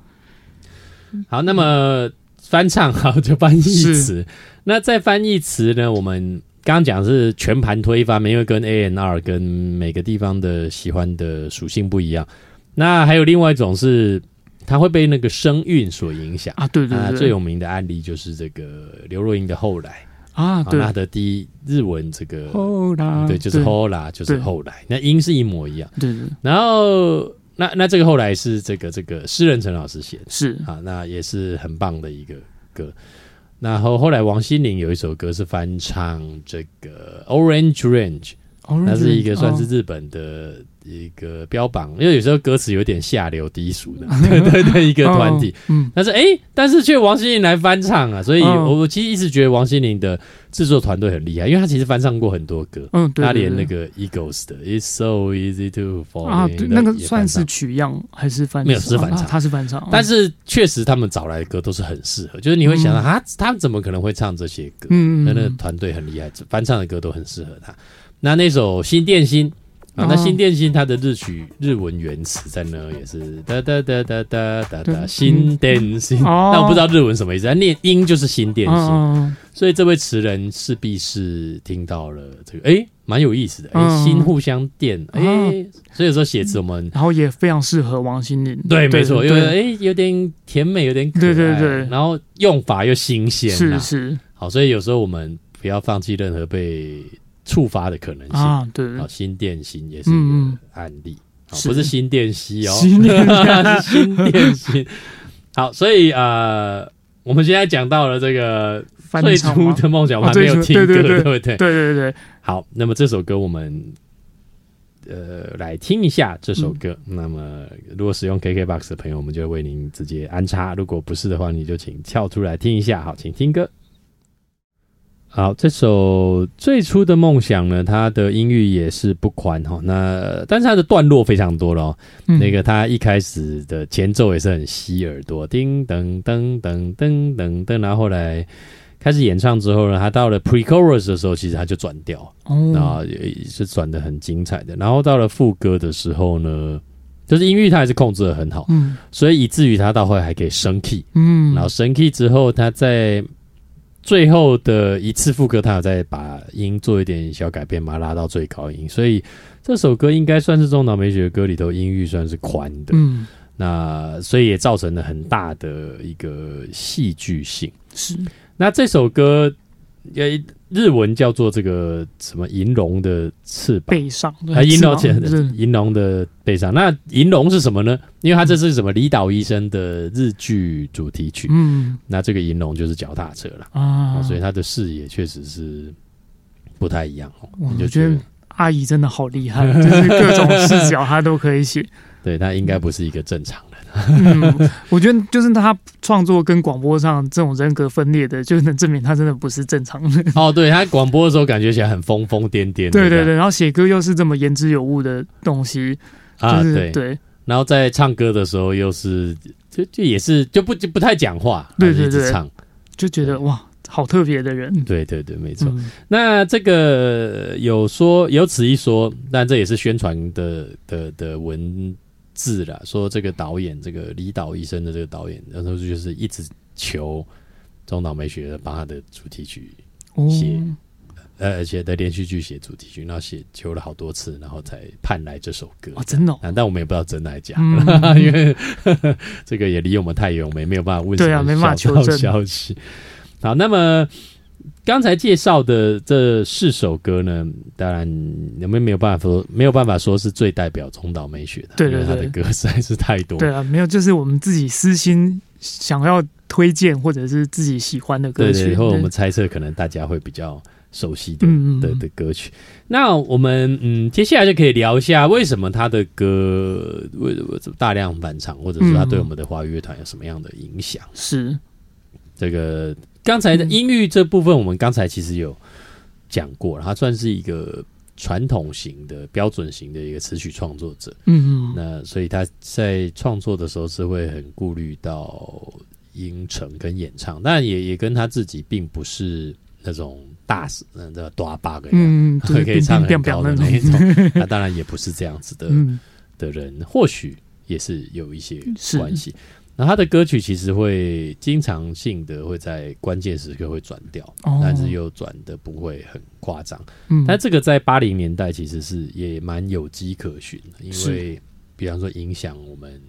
Speaker 1: 好，那么翻唱好就翻译词。那在翻译词呢，我们刚刚讲是全盘推翻，因为跟 A N R 跟每个地方的喜欢的属性不一样。那还有另外一种是，它会被那个声韵所影响
Speaker 2: 啊。对对对，
Speaker 1: 最有名的案例就是这个刘若英的《后来》
Speaker 2: 啊。对，
Speaker 1: 他的第一日文这个
Speaker 2: 后来，
Speaker 1: 对，就是后来，就是后来，那音是一模一样。
Speaker 2: 对对。
Speaker 1: 然后，那那这个后来是这个这个诗人陈老师写的，
Speaker 2: 是
Speaker 1: 啊，那也是很棒的一个歌。然后后来王心凌有一首歌是翻唱这个 Orange Range，那是一个算是日本的。一个标榜，因为有时候歌词有点下流低俗的，对对对，一个团体，嗯，但是哎，但是却王心凌来翻唱啊，所以我我其实一直觉得王心凌的制作团队很厉害，因为他其实翻唱过很多歌，
Speaker 2: 嗯，他
Speaker 1: 连那个 Eagles 的 It's So Easy to Fall
Speaker 2: 啊，那个算是取样还是翻唱？
Speaker 1: 没有是翻唱，
Speaker 2: 他是翻唱，
Speaker 1: 但是确实他们找来的歌都是很适合，就是你会想到他他怎么可能会唱这些歌？嗯，那那团队很厉害，翻唱的歌都很适合他。那那首新电心。啊，那新电信它的日曲日文原词在那，也是哒哒哒哒哒哒哒新电信。但我不知道日文什么意思，念音就是新电信。所以这位词人势必是听到了这个，哎，蛮有意思的，哎，心互相电，哎，所以说写词我们，
Speaker 2: 然后也非常适合王心凌。
Speaker 1: 对，没错，因为哎，有点甜美，有点可
Speaker 2: 爱，对对对，
Speaker 1: 然后用法又新鲜，
Speaker 2: 是是。
Speaker 1: 好，所以有时候我们不要放弃任何被。触发的可能性
Speaker 2: 啊，对，
Speaker 1: 好，新电芯也是一个案例，不是新电息哦，
Speaker 2: 新电
Speaker 1: 芯。好，所以呃，我们现在讲到了这个最初的梦想，我还没有听歌，对不对？
Speaker 2: 对对对。
Speaker 1: 好，那么这首歌我们呃来听一下这首歌。那么如果使用 KKBOX 的朋友，我们就为您直接安插；如果不是的话，你就请跳出来听一下。好，请听歌。好，这首最初的梦想呢，它的音域也是不宽哈。那但是它的段落非常多了，那个它一开始的前奏也是很吸耳朵，叮噔噔噔噔噔噔，然后后来开始演唱之后呢，他到了 pre-chorus 的时候，其实他就转调，啊，也是转的很精彩的。然后到了副歌的时候呢，就是音域他还是控制的很好，嗯，所以以至于他到后来还可以升 key，嗯，然后升 key 之后，他在最后的一次副歌，他有在把音做一点小改变，把它拉到最高音，所以这首歌应该算是中岛美雪的歌里头音域算是宽的。嗯，那所以也造成了很大的一个戏剧性。
Speaker 2: 是，
Speaker 1: 那这首歌。呃，日文叫做这个什么银龙的翅膀，
Speaker 2: 背上
Speaker 1: 啊，银龙银龙的背上。那银龙是什么呢？因为它这是什么离岛医生的日剧主题曲。嗯，那这个银龙就是脚踏车了啊，所以他的视野确实是不太一样哦。
Speaker 2: 我觉得阿姨真的好厉害，就是各种视角她都可以写。
Speaker 1: 对她应该不是一个正常。
Speaker 2: 嗯，我觉得就是他创作跟广播上这种人格分裂的，就能证明他真的不是正常人。
Speaker 1: 哦，对他广播的时候感觉起来很疯疯癫癫，
Speaker 2: 对对对，然后写歌又是这么言之有物的东西啊，对对，
Speaker 1: 然后在唱歌的时候又是就就也是就不就不太讲话，
Speaker 2: 对对对，
Speaker 1: 唱
Speaker 2: 就觉得哇，好特别的人。
Speaker 1: 对对对，没错。那这个有说有此一说，但这也是宣传的的的文。字了，说这个导演，这个李导医生的这个导演，然后就是一直求中岛美雪帮他的主题曲写，呃，而且在连续剧写主题曲，然后写求了好多次，然后才盼来这首歌。
Speaker 2: 哦，真的？
Speaker 1: 但我们也不知道真的假，因为这个也离我们太远，我们也没有办法问。
Speaker 2: 对啊，没办法求证
Speaker 1: 消息。好，那么。刚才介绍的这四首歌呢，当然我们没有办法说，没有办法说是最代表中岛美雪的，
Speaker 2: 对对
Speaker 1: 对，他的歌实在是太多。
Speaker 2: 对啊，没有，就是我们自己私心想要推荐或者是自己喜欢的歌曲对，
Speaker 1: 以后我们猜测可能大家会比较熟悉的的的歌曲。那我们嗯，接下来就可以聊一下为什么他的歌为什么大量返场，或者是他对我们的华语乐团有什么样的影响？
Speaker 2: 是
Speaker 1: 这个。刚才的音域这部分，我们刚才其实有讲过了，他算是一个传统型的标准型的一个词曲创作者。嗯嗯，那所以他在创作的时候是会很顾虑到音程跟演唱，但也也跟他自己并不是那种大嗯的大 bug 嗯，可以唱很高的那一种。那当然也不是这样子的的人，或许也是有一些关系。那他的歌曲其实会经常性的会在关键时刻会转调，
Speaker 2: 哦。
Speaker 1: 但是又转的不会很夸张。
Speaker 2: 嗯，
Speaker 1: 但这个在八零年代其实是也蛮有迹可循的，因
Speaker 2: 是。
Speaker 1: 为比方说影响我们，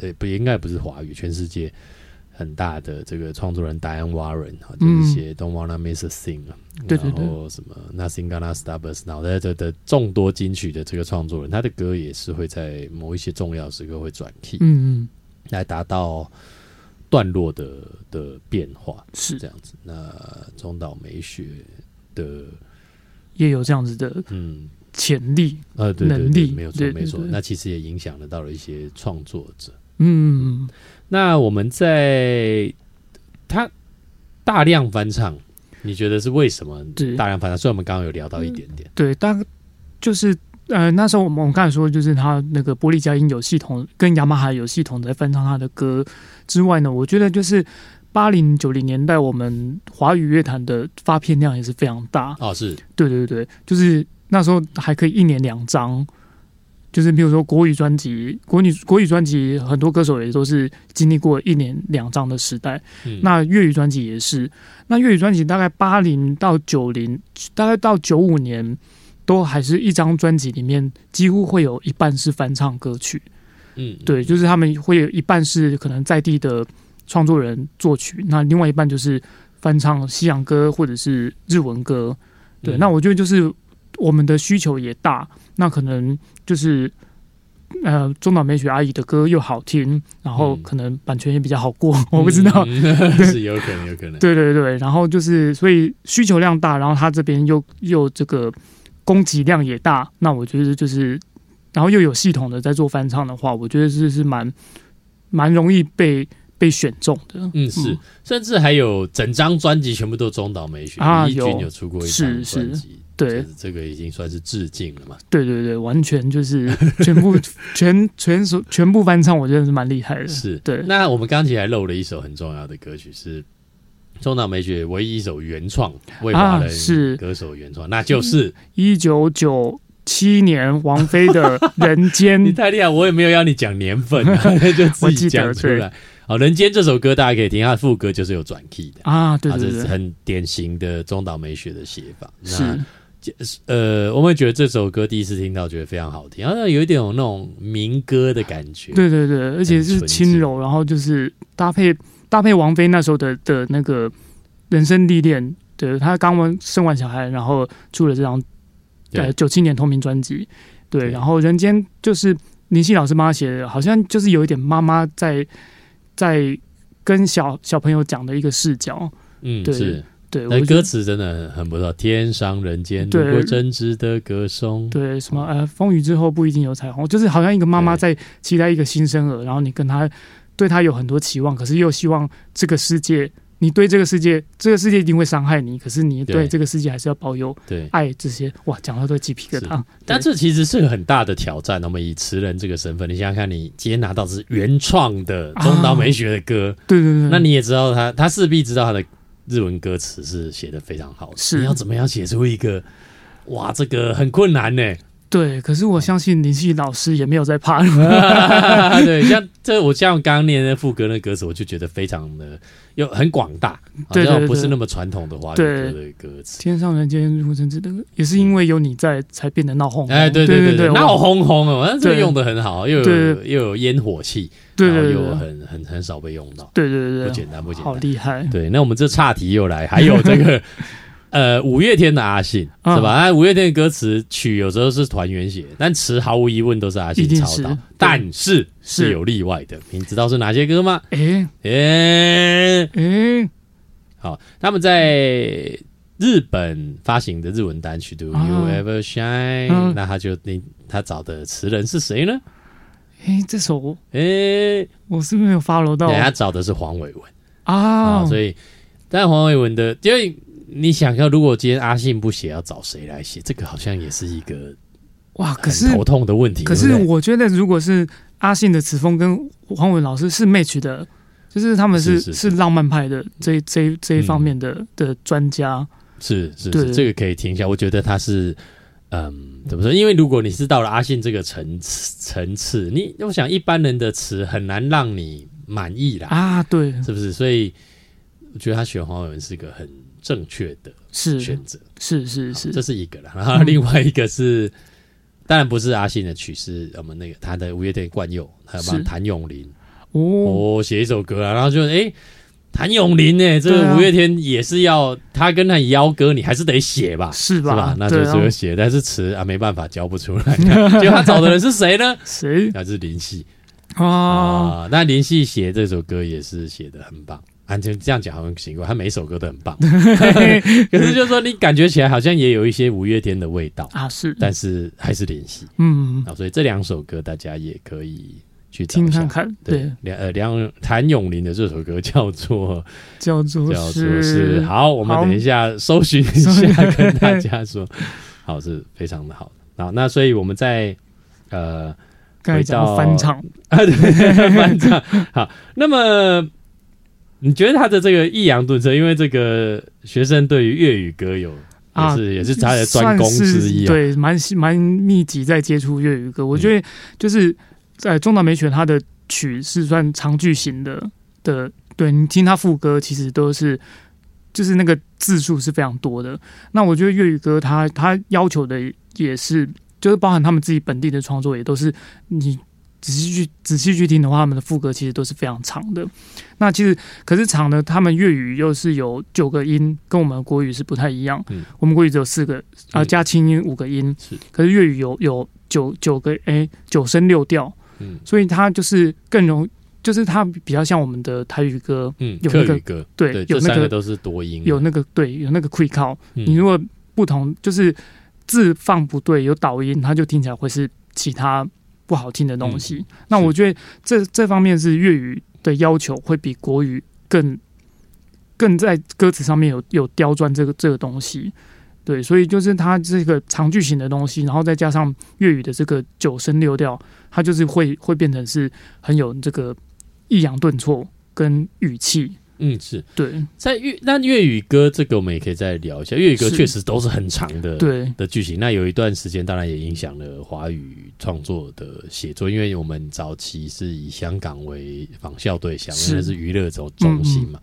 Speaker 1: 呃，不应该不是华语，全世界很大的这个创作人 Diane Warren 啊，就是写 Don't Wanna Miss a Thing 啊，
Speaker 2: 嗯对对对。
Speaker 1: 然后什么 Nothing Gonna Stop Us Now 的的的众多金曲的这个创作人，他的歌也是会在某一些重要时刻会转 key，、
Speaker 2: 嗯嗯
Speaker 1: 来达到段落的的变化，
Speaker 2: 是
Speaker 1: 这样子。那中岛美雪的
Speaker 2: 也有这样子的
Speaker 1: 嗯。
Speaker 2: 潜力，
Speaker 1: 呃，对对
Speaker 2: 能力
Speaker 1: 对没有错没错。那其实也影响了到了一些创作者。
Speaker 2: 嗯，
Speaker 1: 那我们在他大量翻唱，你觉得是为什么大量翻唱？所以我们刚刚有聊到一点点，
Speaker 2: 对，大概就是呃，那时候我们我们刚才说，就是他那个玻璃佳音有系统跟雅马哈有系统在翻唱他的歌之外呢，我觉得就是八零九零年代我们华语乐坛的发片量也是非常大，
Speaker 1: 啊，是
Speaker 2: 对对对，就是那时候还可以一年两张，就是比如说国语专辑，国语国语专辑很多歌手也都是经历过一年两张的时代。
Speaker 1: 嗯
Speaker 2: 那粤语专辑也是，那粤语专辑大概八零到九零，大概到九五年，都还是一张专辑里面几乎会有一半是翻唱歌曲。
Speaker 1: 嗯，
Speaker 2: 对，就是他们会有一半是可能在地的创作人作曲，那另外一半就是翻唱西洋歌或者是日文歌。对，
Speaker 1: 嗯
Speaker 2: 那我觉得就是我们的需求也大，那可能就是呃中岛美雪阿姨的歌又好听，然后
Speaker 1: 嗯
Speaker 2: 可能版权也比较好过，我不知道。
Speaker 1: 嗯 是有可能，有可能。
Speaker 2: 对对对，然后就是所以需求量大，然后他这边又又这个供给量也大，那我觉得就是，然后又有系统的在做翻唱的话，我觉得是是蛮蛮容易被被选中的。
Speaker 1: 嗯，是，甚至还有整张专辑全部都中岛美雪，
Speaker 2: 啊
Speaker 1: 李翊君
Speaker 2: 有
Speaker 1: 有出过一
Speaker 2: 是
Speaker 1: 张专
Speaker 2: 是
Speaker 1: 辑，
Speaker 2: 对。
Speaker 1: 这个已经算是致敬了嘛。
Speaker 2: 对对对，完全就是 全部全全所全部翻唱，我觉得是蛮厉害的。
Speaker 1: 是，
Speaker 2: 对。
Speaker 1: 那我们刚才还漏了一首很重要的歌曲，是中岛美雪唯一一首原创为华
Speaker 2: 啊
Speaker 1: 人
Speaker 2: 是
Speaker 1: 歌手原创，那就是
Speaker 2: 一九九七年王菲的《人间
Speaker 1: 你》，太厉害，我也没有要你讲年份、啊，就自己讲出来。好，《人间》这首歌大家可以听，它的副歌就是有转 key 的。
Speaker 2: 啊，对
Speaker 1: 啊，这是
Speaker 2: 对对，
Speaker 1: 很典型的中岛美雪的写法。
Speaker 2: 是
Speaker 1: 那呃，我们觉得这首歌第一次听到觉得非常好听，然后有一点有那种民歌的感觉。
Speaker 2: 对对对，而且是轻柔，然后就是搭配搭配王菲那时候的的那个人生历练，对她刚完生完小孩，然后出了这张呃九七年同名专辑，对，然后人间就是林夕老师帮他写的，好像就是有一点妈妈在在跟小小朋友讲的一个视角，
Speaker 1: 嗯，
Speaker 2: 对
Speaker 1: 是。
Speaker 2: 对，
Speaker 1: 歌词真的很不错，天上人间，
Speaker 2: 对
Speaker 1: 如果真挚的歌颂。
Speaker 2: 对什么呃风雨之后不一定有彩虹，就是好像一个妈妈在期待一个新生儿，然后你跟他对他有很多期望，可是又希望这个世界，你对这个世界，这个世界一定会伤害你，可是你
Speaker 1: 对
Speaker 2: 对这个世界还是要保有
Speaker 1: 对，
Speaker 2: 爱。这些哇，讲到都鸡皮疙瘩。
Speaker 1: 但这其实是个很大的挑战。我们以词人这个身份，你想想看，你今天拿到是原创的中岛美雪的歌，
Speaker 2: 对对对，
Speaker 1: 那你也知道他，他势必知道他的日文歌词是写的非常好的。
Speaker 2: 是
Speaker 1: 你要怎么样写出一个？哇，这个很困难呢。
Speaker 2: 对，可是我相信林夕老师也没有在怕。
Speaker 1: 对，像这我像刚刚念那副歌那歌词，我就觉得非常的又很广大，
Speaker 2: 对对对
Speaker 1: 好像不是那么传统的华语歌的歌词。
Speaker 2: 天上人间如真挚的，也是因为有你在，才变得闹哄哄。
Speaker 1: 哎，对
Speaker 2: 对
Speaker 1: 对
Speaker 2: 对，
Speaker 1: 闹
Speaker 2: 哇
Speaker 1: 哄哄哦，那这个
Speaker 2: 对
Speaker 1: 用的很好，又有又有烟火气，
Speaker 2: 对
Speaker 1: 然后又很很很少被用到，
Speaker 2: 对对对对，
Speaker 1: 不简单不简单
Speaker 2: 好
Speaker 1: 单。
Speaker 2: 厉害。
Speaker 1: 对，那我们这岔题又来，还有这个 呃五月天的阿信
Speaker 2: 嗯
Speaker 1: 是吧？那五月天的歌词曲有时候是团员写，但词毫无疑问都是阿信抄到，但是是
Speaker 2: 是
Speaker 1: 有例外的。你知道是哪些歌吗？
Speaker 2: 哎。
Speaker 1: 诶、
Speaker 2: 哎，
Speaker 1: 好，他们在日本发行的日文单曲《Do You
Speaker 2: 啊。
Speaker 1: Ever Shine》，
Speaker 2: 嗯。
Speaker 1: 那他就你他找的词人是谁呢？
Speaker 2: 哎，这首
Speaker 1: 诶、
Speaker 2: 我是不是没有 follow 到。
Speaker 1: 对，他找的是黄伟文。啊，
Speaker 2: 啊？
Speaker 1: 所以但黄伟文的，因为你想要，如果今天阿信不写，要找谁来写？这个好像也是一个
Speaker 2: 哇，可是
Speaker 1: 头痛的问题。
Speaker 2: 可是我觉得，如果是阿信的词风跟黄伟老师是 match 的，就是他们是
Speaker 1: 是
Speaker 2: 浪漫派的这这这一方
Speaker 1: 嗯
Speaker 2: 面的的专家。
Speaker 1: 是是是，这个可以听一下。我觉得他是，嗯，怎么说？因为如果你是到了阿信这个层次层次，你我想一般人的词很难让你满意啦，
Speaker 2: 啊，对，
Speaker 1: 是不是？所以我觉得他选黄伟文是个很正确的
Speaker 2: 是
Speaker 1: 选择，
Speaker 2: 是是是，
Speaker 1: 这是一个啦。然后另外一个是，当然不是阿信的曲，是我们那个他的五月天冠佑，还有帮
Speaker 2: 是
Speaker 1: 谭咏麟
Speaker 2: 哦，
Speaker 1: 哦写一首歌啊，然后就哎。谭咏麟呢？这个五月天也是要他跟他邀歌，你还是得写吧，
Speaker 2: 是
Speaker 1: 是吧
Speaker 2: 吧？？
Speaker 1: 那就只有写，但是词啊没办法教不出来。结果他找的人是谁呢？
Speaker 2: 谁
Speaker 1: 那是林夕
Speaker 2: 哦？
Speaker 1: 啊。那林夕写这首歌也是写的很棒。啊，就这样讲好像奇怪，他每一首歌都很棒。可是就是说，你感觉起来好像也有一些五月天的味道，
Speaker 2: 啊，是，
Speaker 1: 但是还是联系
Speaker 2: 嗯，
Speaker 1: 啊。所以这两首歌大家也可以去找一下
Speaker 2: 听看。看，
Speaker 1: 对
Speaker 2: 对，，
Speaker 1: 梁呃梁谭咏麟的这首歌叫做
Speaker 2: 叫做
Speaker 1: 叫做是好，我们等一下搜寻一下，跟大家说，好是非常的好。好，那所以我们在呃回到
Speaker 2: 翻唱，
Speaker 1: 啊对翻唱好，那么你觉得他的这个抑扬顿挫，因为这个学生对于粤语歌有也
Speaker 2: 啊
Speaker 1: 是、也是他的专攻之一啊，
Speaker 2: 对，蛮蛮密集在接触粤语歌。我觉得就是在中岛美雪，她的曲是算长句型的的，对你听她副歌，其实都是就是那个字数是非常多的。那我觉得粤语歌它它要求的也是，就是包含他们自己本地的创作，也都是你。仔细去仔细去听的话，他们的副歌其实都是非常长的。那其实可是长的，他们粤语又是有九个音，跟我们国语是不太一样。
Speaker 1: 嗯。
Speaker 2: 我们国语只有四个啊，
Speaker 1: 嗯。
Speaker 2: 加清音五个音，
Speaker 1: 是。
Speaker 2: 可是粤语有有九九个哎九声六调，
Speaker 1: 嗯。
Speaker 2: 所以它就是更容，就是它比较像我们的台语歌，
Speaker 1: 嗯，
Speaker 2: 有那个对，
Speaker 1: 对，
Speaker 2: 有那个
Speaker 1: 都是多音，
Speaker 2: 有那个对有那个 quick call，、
Speaker 1: 嗯。
Speaker 2: 你如果不同就是字放不对，有倒音，它就听起来会是其他不好听的东西。那我觉得这这方面是粤语的要求会比国语更更在歌词上面有有刁钻这个这个东西。对，所以就是它这个长句型的东西，然后再加上粤语的这个九声六调，它就是会会变成是很有这个抑扬顿挫跟语气。
Speaker 1: 嗯是。
Speaker 2: 对。
Speaker 1: 在粤那粤语歌这个我们也可以再聊一下，粤语歌确实都是很长的，
Speaker 2: 对。
Speaker 1: 的剧情。那有一段时间，当然也影响了华语创作的写作，因为我们早期是以香港为仿效对象，
Speaker 2: 是。
Speaker 1: 因为是娱乐中中心嘛。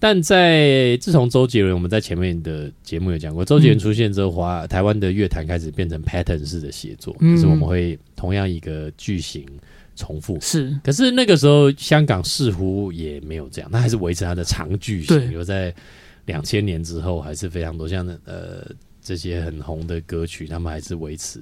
Speaker 1: 但在自从周杰伦，我们在前面的节目有讲过，周杰伦出现之后，华台湾的乐坛开始变成 pattern 式的写作，
Speaker 2: 嗯。
Speaker 1: 就是我们会同样一个句型重复。
Speaker 2: 是
Speaker 1: 可是那个时候，香港似乎也没有这样，它还是维持它的长句型。
Speaker 2: 对
Speaker 1: 有在两千年之后，还是非常多像呃这些很红的歌曲，他们还是维持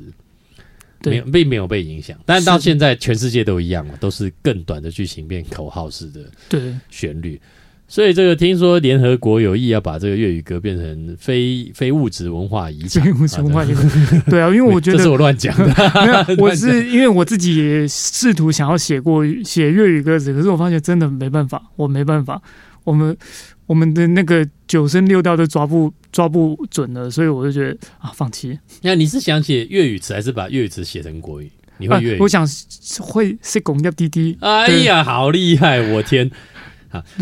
Speaker 2: 对
Speaker 1: 没有并没有被影响。但是到
Speaker 2: 是
Speaker 1: 现在，全世界都一样了，都是更短的句型变口号式的
Speaker 2: 对
Speaker 1: 旋律。所以这个听说联合国有意要把这个粤语歌变成非非物质文化遗产，
Speaker 2: 非物质文化
Speaker 1: 啊
Speaker 2: 遗产 对啊，因为我 觉得
Speaker 1: 这是我乱讲的，
Speaker 2: 没有，我是因为我自己也试图想要写过写粤语歌词，可是我发现真的没办法，我没办法，我们我们的那个九声六调都抓不抓不准了，所以我就觉得啊，放弃。
Speaker 1: 那你是想写粤语词，还是把粤语词写成国语？你会
Speaker 2: 啊
Speaker 1: 粤语？
Speaker 2: 我想会是拱要滴滴，
Speaker 1: 哎呀，好厉害！我天，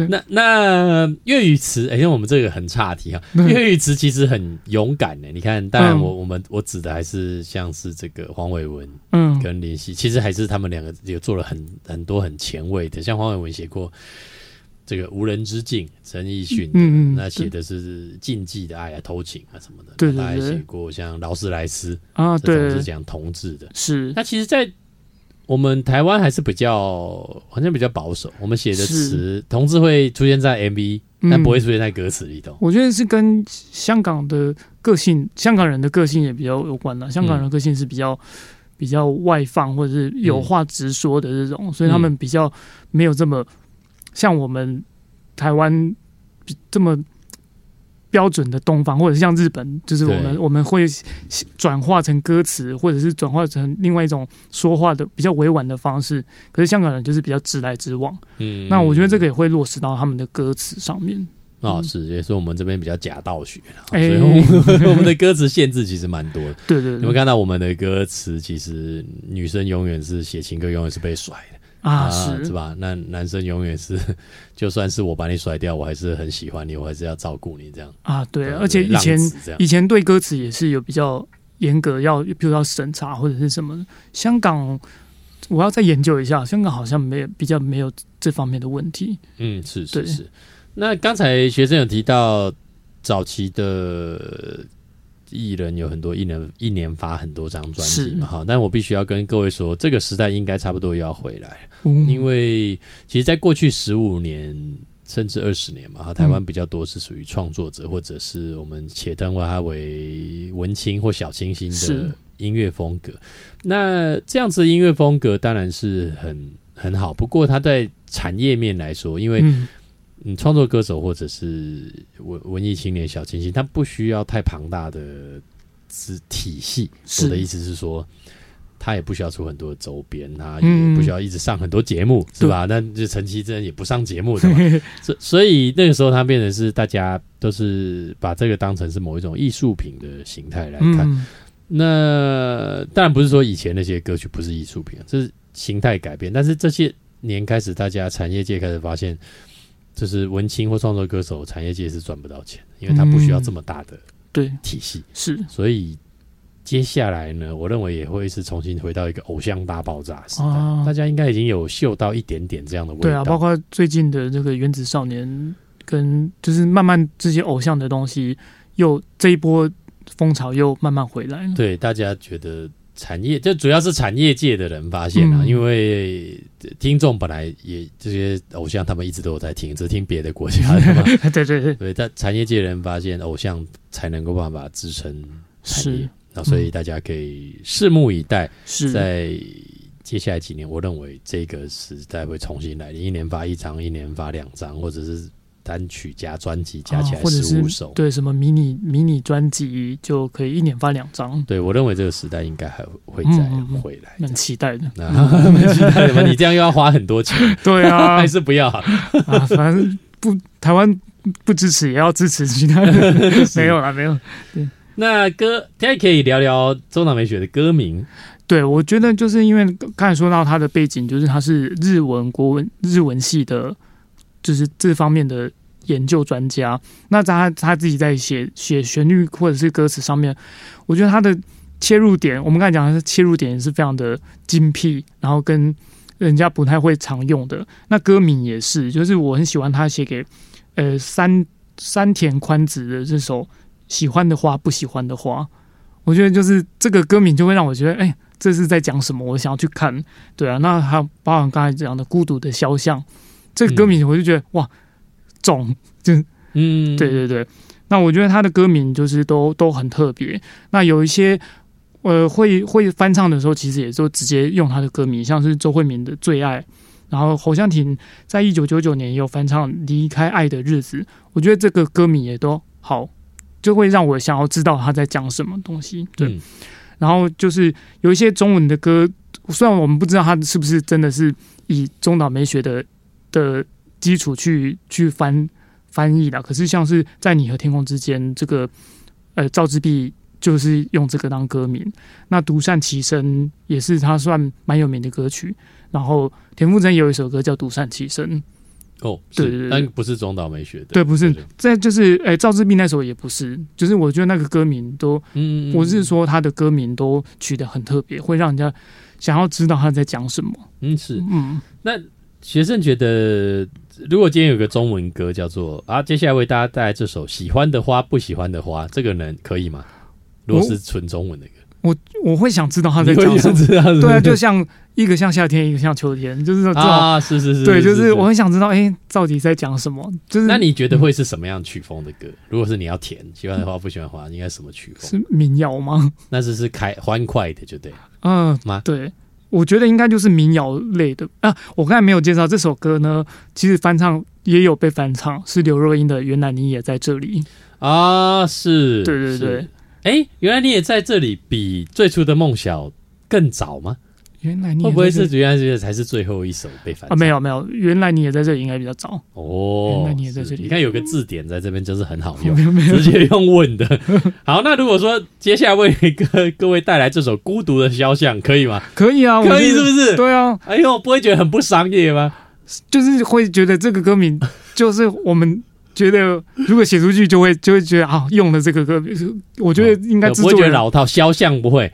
Speaker 1: 那那粤语词，哎、因为我们这个很差题哈，
Speaker 2: 嗯
Speaker 1: 粤语词其实很勇敢的。你看，当然
Speaker 2: 嗯
Speaker 1: 我、我们我指的还是像是这个黄伟文
Speaker 2: 嗯，
Speaker 1: 跟林夕，其实还是他们两个有做了很很多很前卫的，像黄伟文写过。这个无人之境，陈奕迅，
Speaker 2: 嗯嗯
Speaker 1: 那写的是禁忌的爱啊、偷情啊什么的。
Speaker 2: 对对
Speaker 1: 那他还
Speaker 2: 对
Speaker 1: 写过像劳斯莱斯
Speaker 2: 啊，对
Speaker 1: 这种是，讲同志的。
Speaker 2: 是
Speaker 1: 那其实，在我们台湾还是比较好像比较保守，我们写的词同志会出现在 MV，但
Speaker 2: 嗯
Speaker 1: 不会出现在歌词里头。
Speaker 2: 我觉得是跟香港的个性，香港人的个性也比较有关的。香港人的个性是比较、比较外放，或者是有话直说的这种，所以他们比较没有这么像我们台湾这么标准的东方，或者像日本，就是我们我们会转化成歌词，或者是转化成另外一种说话的比较委婉的方式。可是香港人就是比较直来直往，
Speaker 1: 嗯
Speaker 2: 那我觉得这个也会落实到他们的歌词上面。
Speaker 1: 哦是，也是我们这边比较假道学啦，
Speaker 2: 哎
Speaker 1: 所以我们 我们的歌词限制其实蛮多的。
Speaker 2: 对对对
Speaker 1: 你们，看到我们的歌词，其实女生永远是写情歌，永远是被甩的
Speaker 2: 啊，是
Speaker 1: 是吧？那男生永远是，就算是我把你甩掉，我还是很喜欢你，我还是要照顾你这样。
Speaker 2: 啊，对，而且以前以前对歌词也是有比较严格要，比如要审查或者是什么的。香港我要再研究一下，香港好像没有比较没有这方面的问题。
Speaker 1: 嗯，是是是。那刚才学生有提到早期的艺人有很多一年一年发很多张专辑嘛，哈，但我必须要跟各位说，这个时代应该差不多要回来，
Speaker 2: 嗯
Speaker 1: 因为其实，在过去十五年。甚至二十年嘛，哈，台湾比较多是属于创作者，或者是我们且称它为文青或小清新的音乐风格。那这样子的音乐风格当然是很很好，不过它在产业面来说，因为
Speaker 2: 嗯
Speaker 1: 嗯，创作歌手或者是文文艺青年、小清新，他不需要太庞大的资体系。我的意思是说，他也不需要出很多的周边，他
Speaker 2: 嗯
Speaker 1: 也不需要一直上很多节目，是吧？那就陈绮贞也不上节目的嘛，所所以那个时候他变成是大家都是把这个当成是某一种艺术品的形态来看。
Speaker 2: 嗯
Speaker 1: 那当然不是说以前那些歌曲不是艺术品，这是形态改变。但是这些年开始，大家产业界开始发现，就是文青或创作歌手，产业界是赚不到钱的，因为他不需要这么大的
Speaker 2: 对，
Speaker 1: 体系。
Speaker 2: 是
Speaker 1: 所以接下来呢，我认为也会是重新回到一个偶像大爆炸时代。
Speaker 2: 啊
Speaker 1: 大家应该已经有嗅到一点点这样的味道。
Speaker 2: 对啊，包括最近的这个原子少年，跟就是慢慢这些偶像的东西，又这一波风潮又慢慢回来了。
Speaker 1: 对大家觉得产业，这主要是产业界的人发现啊，
Speaker 2: 嗯
Speaker 1: 因为听众本来也这些偶像他们一直都有在听，只是听别的国家的嘛。
Speaker 2: 对对对，
Speaker 1: 对，但产业界人发现偶像才能够办法支撑产业
Speaker 2: 是，
Speaker 1: 那所以大家可以拭目以待，
Speaker 2: 是，
Speaker 1: 在接下来几年，我认为这个时代会重新来临，一年发一张，一年发两张，或者是单曲加专辑加起来十五首。
Speaker 2: 对什么迷你迷你专辑就可以一年发两张，
Speaker 1: 对，我认为这个时代应该还会再回来。
Speaker 2: 蛮期待的。
Speaker 1: 那 蛮期待的嘛？你这样又要花很多钱，
Speaker 2: 对啊
Speaker 1: 还，是不要好？
Speaker 2: 啊，反正不台湾不支持也要支持其他人，没有啦，没有。
Speaker 1: 那歌，大家可以聊聊中岛美雪的歌名。
Speaker 2: 对，我觉得就是因为刚才说到他的背景，就是他是日文国文日文系的，就是这方面的研究专家。那他他自己在写写旋律或者是歌词上面，我觉得他的切入点，我们刚才讲的是切入点是非常的精辟，然后跟人家不太会常用的。那歌名也是，就是我很喜欢他写给呃山山田宽子的这首《喜欢的花，不喜欢的花》。我觉得就是这个歌名就会让我觉得，哎、这是在讲什么？我想要去看。对啊，那还有包含刚才讲的《孤独的肖像》这个歌名，我就觉得、哇，重，
Speaker 1: 嗯，
Speaker 2: 对对对。那我觉得他的歌名就是都都很特别。那有一些呃会会翻唱的时候，其实也就直接用他的歌名，像是周慧敏的《最爱》，然后侯湘婷在一九九九年也有翻唱《离开爱的日子》，我觉得这个歌名也都好，就会让我想要知道他在讲什么东西。对。
Speaker 1: 嗯
Speaker 2: 然后就是有一些中文的歌，虽然我们不知道他是不是真的是以中岛美雪的的基础去去翻翻译的，可是像是在你和天空之间这个，呃，赵志碧就是用这个当歌名。那独善其身也是他算蛮有名的歌曲。然后田馥甄也有一首歌叫《独善其身》，
Speaker 1: 哦，
Speaker 2: 对对对
Speaker 1: 是，但不是中岛美雪的，
Speaker 2: 对，不是
Speaker 1: 对，
Speaker 2: 再就是，哎，赵志斌那首也不是，就是我觉得那个歌名都
Speaker 1: 嗯，
Speaker 2: 我是说他的歌名都取得很特别，会让人家想要知道他在讲什么。
Speaker 1: 嗯是。
Speaker 2: 嗯，
Speaker 1: 那学生觉得，如果今天有个中文歌叫做啊，接下来为大家带来这首《喜欢的花，不喜欢的花》，这个人可以吗？如果是纯中文的歌，
Speaker 2: 我我会想知道他在讲什么。对啊，就像一个像夏天，一个像秋天，就是说。
Speaker 1: 啊，是是是，
Speaker 2: 对，就是我。很想知道，哎、到底在讲什么？就是
Speaker 1: 那你觉得会是什么样曲风的歌？如果是你要填，喜欢的话，不喜欢的话，应该什么曲风？
Speaker 2: 是民谣吗？
Speaker 1: 那是是开欢快的，就对了
Speaker 2: 嗯、
Speaker 1: 吗？
Speaker 2: 对，我觉得应该就是民谣类的啊。我刚才没有介绍这首歌呢，其实翻唱也有被翻唱，是刘若英的《原来你也在这里》。
Speaker 1: 啊，是，
Speaker 2: 对对对
Speaker 1: 是。哎，原来你也在这里，比最初的梦想更早吗？
Speaker 2: 原来你也
Speaker 1: 会不会是
Speaker 2: 在这里
Speaker 1: 原来这个才是最后一首被翻
Speaker 2: 啊？
Speaker 1: 唱？
Speaker 2: 没有没有，原来你也在这里，应该比较早。
Speaker 1: 哦，
Speaker 2: 原来你也在这里
Speaker 1: 你看有个字典在这边，就是很好用
Speaker 2: 没，有 没有
Speaker 1: 直接用问的。好，那如果说接下来为各各位带来这首《孤独的肖像》，可以吗？
Speaker 2: 可以啊，
Speaker 1: 可以是不是？
Speaker 2: 对啊，
Speaker 1: 哎呦，不会觉得很不商业吗？
Speaker 2: 就是会觉得这个歌名，就是我们觉得如果写出去，就会就会觉得啊，用了这个歌名，我觉得应该制
Speaker 1: 不会觉得
Speaker 2: 作人
Speaker 1: 老套，肖像不会。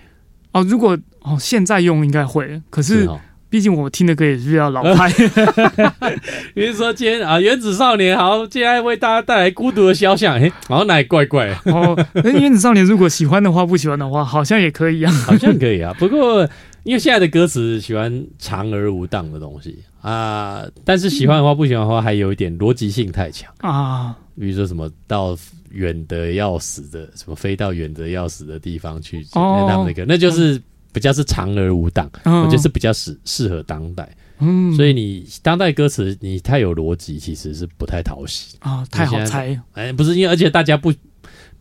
Speaker 2: 哦，如果哦现在用应该会，可是
Speaker 1: 哦
Speaker 2: 毕竟我听的歌也是比较老派。
Speaker 1: 比如说今天啊，原子少年好，接下来为大家带来孤独的肖像，哎，好像哪里怪怪。
Speaker 2: 哦，那原子少年如果喜欢的话，不喜欢的话，好像也可以啊，
Speaker 1: 好像可以啊。不过因为现在的歌词喜欢长而无当的东西啊，但是喜欢的话，不喜欢的话，还有一点逻辑性太强啊。比如说什么到远的要死的，什么飞到远的要死的地方去，那他们那个，那就是比较是长而无当，我觉得是比较适适合当代。嗯，所以你当代歌词你太有逻辑，其实是不太讨喜
Speaker 2: 啊，太好猜。
Speaker 1: 哎，不是因为，而且大家不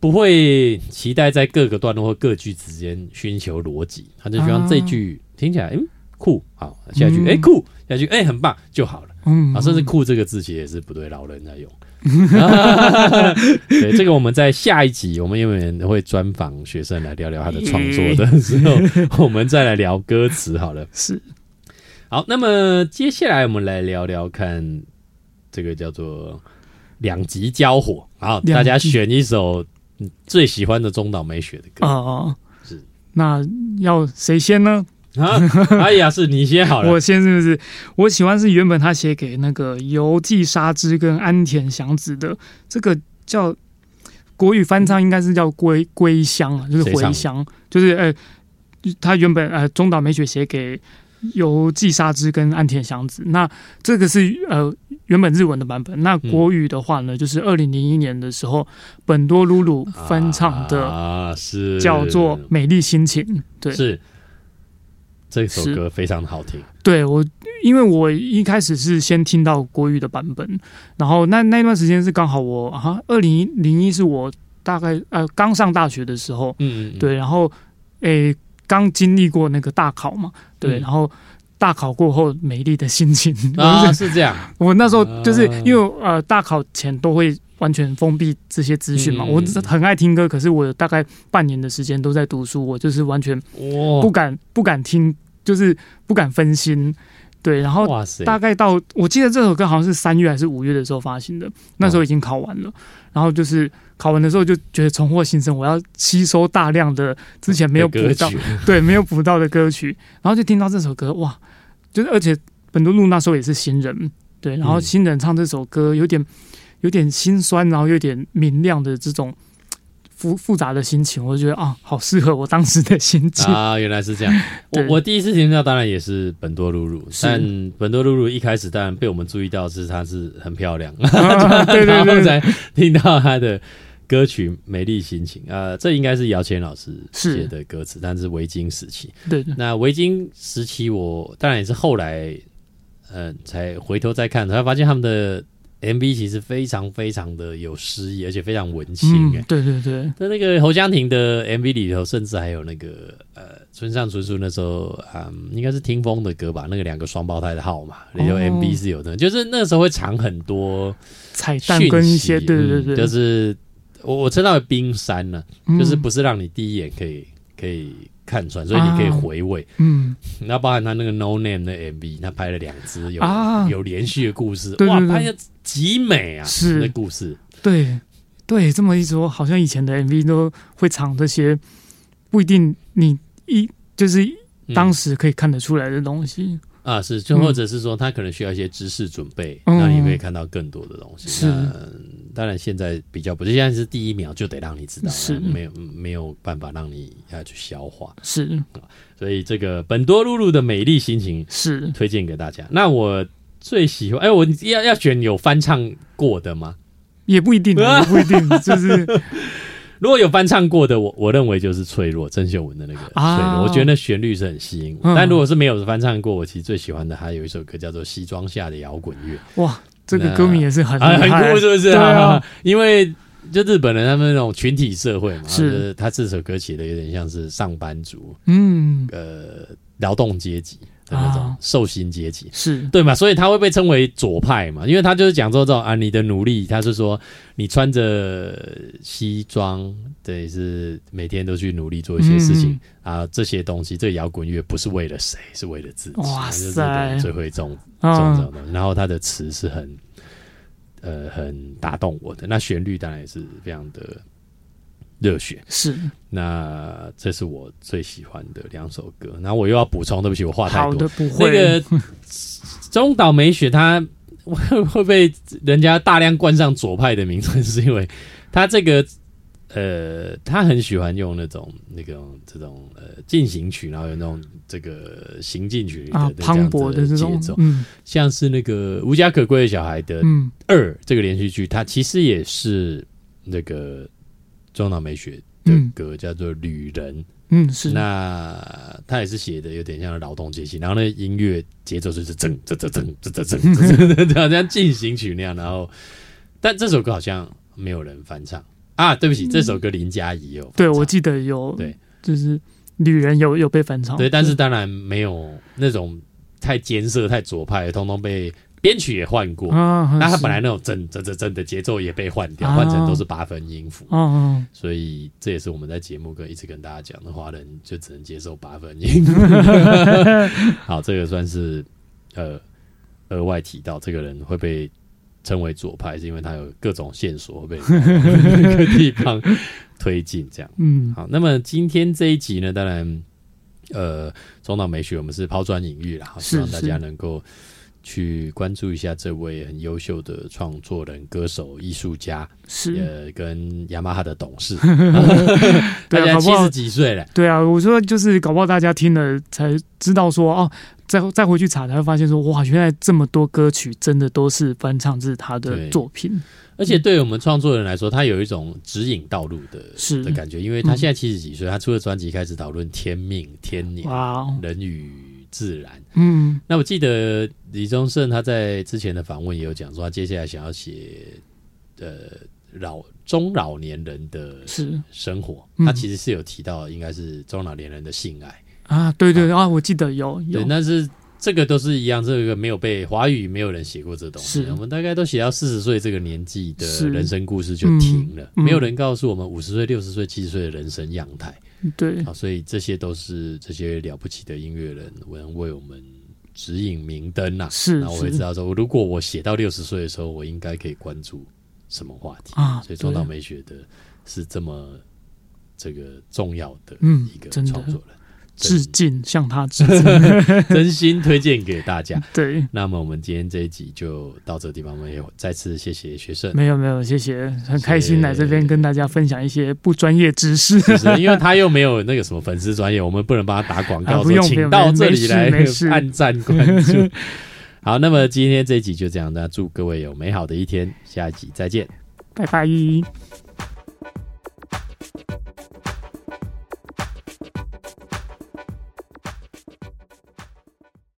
Speaker 1: 不会期待在各个段落或各句之间寻求逻辑，他就希望这句听起来嗯酷，好下一句哎酷，下一句哎很棒就好了。嗯，啊，甚至酷这个字其实也是不对，老人在用。对，这个我们在下一集，我们因为会专访学生来聊聊他的创作的时候，我们再来聊歌词好了。
Speaker 2: 是。
Speaker 1: 好，那么接下来我们来聊聊看，这个叫做两极交火。好，大家选一首最喜欢的中岛美雪的歌啊。
Speaker 2: 是，那要谁先呢？
Speaker 1: 啊，哎呀，是你先好了。
Speaker 2: 我先是不是？我喜欢是原本他写给那个游记沙之跟安田祥子的这个叫国语翻唱，应该是叫归归乡啊，就是回乡，就是呃，他原本呃中岛美雪写给。由纪沙之跟安田祥子，那这个是呃原本日文的版本。那国语的话呢，就是二零零一年的时候，本多露露翻唱的
Speaker 1: 啊，是
Speaker 2: 叫做《美丽心情》。对，
Speaker 1: 是这首歌非常的好听。
Speaker 2: 对我，因为我一开始是先听到国语的版本，然后那那段时间是刚好我啊，二零零一是我大概呃刚上大学的时候，嗯嗯，对，然后诶。刚经历过那个大考嘛，对，然后大考过后美丽的心情。
Speaker 1: 啊 是这样。
Speaker 2: 我那时候就是因为呃大考前都会完全封闭这些资讯嘛，我很爱听歌，可是我大概半年的时间都在读书，我就是完全不敢不敢听，就是不敢分心。对，然后大概到我记得这首歌好像是三月还是五月的时候发行的，那时候已经考完了，然后就是考完的时候就觉得重获新生，我要吸收大量的之前没有补到，对，没有补到的歌曲，然后就听到这首歌，哇，就是而且本多路那时候也是新人，对，然后新人唱这首歌有点有点心酸，然后有点明亮的这种。复复杂的心情，我就觉得啊，好适合我当时的心情
Speaker 1: 啊！原来是这样。我我第一次听到，当然也是本多露露，但本多露露一开始当然被我们注意到是她是很漂亮，
Speaker 2: 对 对对，
Speaker 1: 才听到她的歌曲《美丽心情》啊，这应该是姚谦老师写的歌词，但是维京时期。
Speaker 2: 对，
Speaker 1: 那维京时期，我当然也是后来，呃，才回头再看，才发现他们的。M V 其实非常非常的有诗意，而且非常文青哎。
Speaker 2: 对对对，
Speaker 1: 在那个侯湘婷的 M V 里头，甚至还有那个呃，村上春树那时候啊，应该是听风的歌吧？那个两个双胞胎的号码里头 M V 是有的，就是那时候会藏很多
Speaker 2: 彩蛋跟一些，对对对，
Speaker 1: 就是我我称它为冰山呢，就是不是让你第一眼可以可以。看穿，所以你可以回味。嗯，那包含他那个 No Name 的 MV，他拍了两支有有连续的故事，哇，拍的极美啊！是那故事，
Speaker 2: 对对，这么一说，好像以前的 MV 都会藏这些不一定你一就是当时可以看得出来的东西。
Speaker 1: 啊，是，就或者是说，他可能需要一些知识准备，那你可以看到更多的东西。
Speaker 2: 是，
Speaker 1: 当然现在比较不是，现在是第一秒就得让你知道，是没有没有办法让你要去消化。
Speaker 2: 是，
Speaker 1: 所以这个本多露露的美丽心情
Speaker 2: 是
Speaker 1: 推荐给大家。那我最喜欢，哎，我要要选有翻唱过的吗？
Speaker 2: 也不一定，也不一定，就是。
Speaker 1: 如果有翻唱过的，我我认为就是脆弱郑秀文的那个脆弱，我觉得那旋律是很吸引我。但如果是没有翻唱过，我其实最喜欢的还有一首歌叫做《西装下的摇滚乐》。
Speaker 2: 哇，这个歌名也是很
Speaker 1: 很酷，是不是？
Speaker 2: 对啊，
Speaker 1: 因为就日本人他们那种群体社会嘛，是他这首歌写的有点像是上班族，嗯，呃，劳动阶级。那种受薪阶级
Speaker 2: 是
Speaker 1: 对嘛？所以他会被称为左派嘛？因为他就是讲说这种啊，你的努力，他是说你穿着西装，对，是每天都去努力做一些事情啊，这些东西，这摇滚乐不是为了谁，是为了自己。哇塞，最会这种这种东西。然后他的词是很呃很打动我的，那旋律当然也是非常的热血。
Speaker 2: 是
Speaker 1: 那这是我最喜欢的两首歌。然后我又要补充，对不起，我话太多。
Speaker 2: 好的，不会。
Speaker 1: 那个中岛美雪，她会会被人家大量冠上左派的名称，是因为她这个呃，她很喜欢用那种那种这种呃进行曲，然后有那种这个行进曲的
Speaker 2: 啊
Speaker 1: 这样
Speaker 2: 磅礴
Speaker 1: 的节
Speaker 2: 的这种
Speaker 1: 奏，，
Speaker 2: 嗯
Speaker 1: 像是那个《无家可归的小孩》的
Speaker 2: 嗯
Speaker 1: 二这个连续剧，它其实也是那个中岛美雪的歌，叫做《旅人》。
Speaker 2: 嗯，是。
Speaker 1: 那他也是写的有点像劳动阶级，然后那音乐节奏就是噔噔噔噔噔噔噔，好像进行曲那样。然后，但这首歌好像没有人翻唱啊。对不起，这首歌林佳怡有、
Speaker 2: 对，我记得有。
Speaker 1: 对，
Speaker 2: 就是女人有有被翻唱。
Speaker 1: 对，但是当然没有那种太艰涩、太左派，通通被编曲也换过。
Speaker 2: 啊，
Speaker 1: 那他本来那种整整整整的节奏也被换掉，
Speaker 2: 啊
Speaker 1: 换成都是八分音符。所以这也是我们在节目跟一直跟大家讲的，华人就只能接受八分音。好，这个算是呃额外提到，这个人会被称为左派，是因为他有各种线索会被 各个地方推进。这样
Speaker 2: 嗯
Speaker 1: 好，那么今天这一集呢，当然呃中岛美雪，我们是抛砖引玉啦，好希望大家能够。去关注一下这位很优秀的创作人、歌手、艺术家，
Speaker 2: 是，
Speaker 1: 呃，跟雅马哈的董事，
Speaker 2: 对
Speaker 1: 大家七十几岁了，
Speaker 2: 对啊，我说就是搞不好大家听了才知道说哦，再再回去查才会发现说哇，原来这么多歌曲真的都是翻唱自他的作品，
Speaker 1: 而且对于我们创作人来说，他有一种指引道路的
Speaker 2: 是。
Speaker 1: 的感觉，因为他现在七十几岁，他出了专辑开始讨论天命、天年、人与自然。
Speaker 2: 嗯。
Speaker 1: 那我记得李宗盛他在之前的访问也有讲说，他接下来想要写呃老中老年人的
Speaker 2: 是。
Speaker 1: 生活，
Speaker 2: 嗯。
Speaker 1: 他其实是有提到应该是中老年人的性爱。
Speaker 2: 啊，对对啊，我记得有有。
Speaker 1: 对，，但是这个都是一样，这个没有被华语没有人写过这东西。我们大概都写到四十岁这个年纪的人生故事就停了，没有人告诉我们五十岁、六十岁、七十岁的人生样态。
Speaker 2: 对。
Speaker 1: 啊，所以这些都是这些了不起的音乐人能为我们指引明灯呐、
Speaker 2: 是
Speaker 1: 那我会知道说，如果我写到六十岁的时候，我应该可以关注什么话题。
Speaker 2: 啊
Speaker 1: 所以中岛
Speaker 2: 对。
Speaker 1: 美雪的是这么这个重要的
Speaker 2: 嗯
Speaker 1: 一个创作人，
Speaker 2: 致敬向他致敬，
Speaker 1: 真心推荐给大家。
Speaker 2: 对，
Speaker 1: 那么我们今天这一集就到这个地方，我们也再次谢谢学生，
Speaker 2: 没有没有，谢谢，很开心
Speaker 1: 谢
Speaker 2: 来这边跟大家分享一些不专业知识。
Speaker 1: 是因为他又没有那个什么粉丝专业，我们不能帮他打广告，
Speaker 2: 啊不
Speaker 1: 说请
Speaker 2: 用
Speaker 1: 到这里来按赞关注。好，那么今天这一集就这样，那祝各位有美好的一天，下一集再见。
Speaker 2: 拜拜。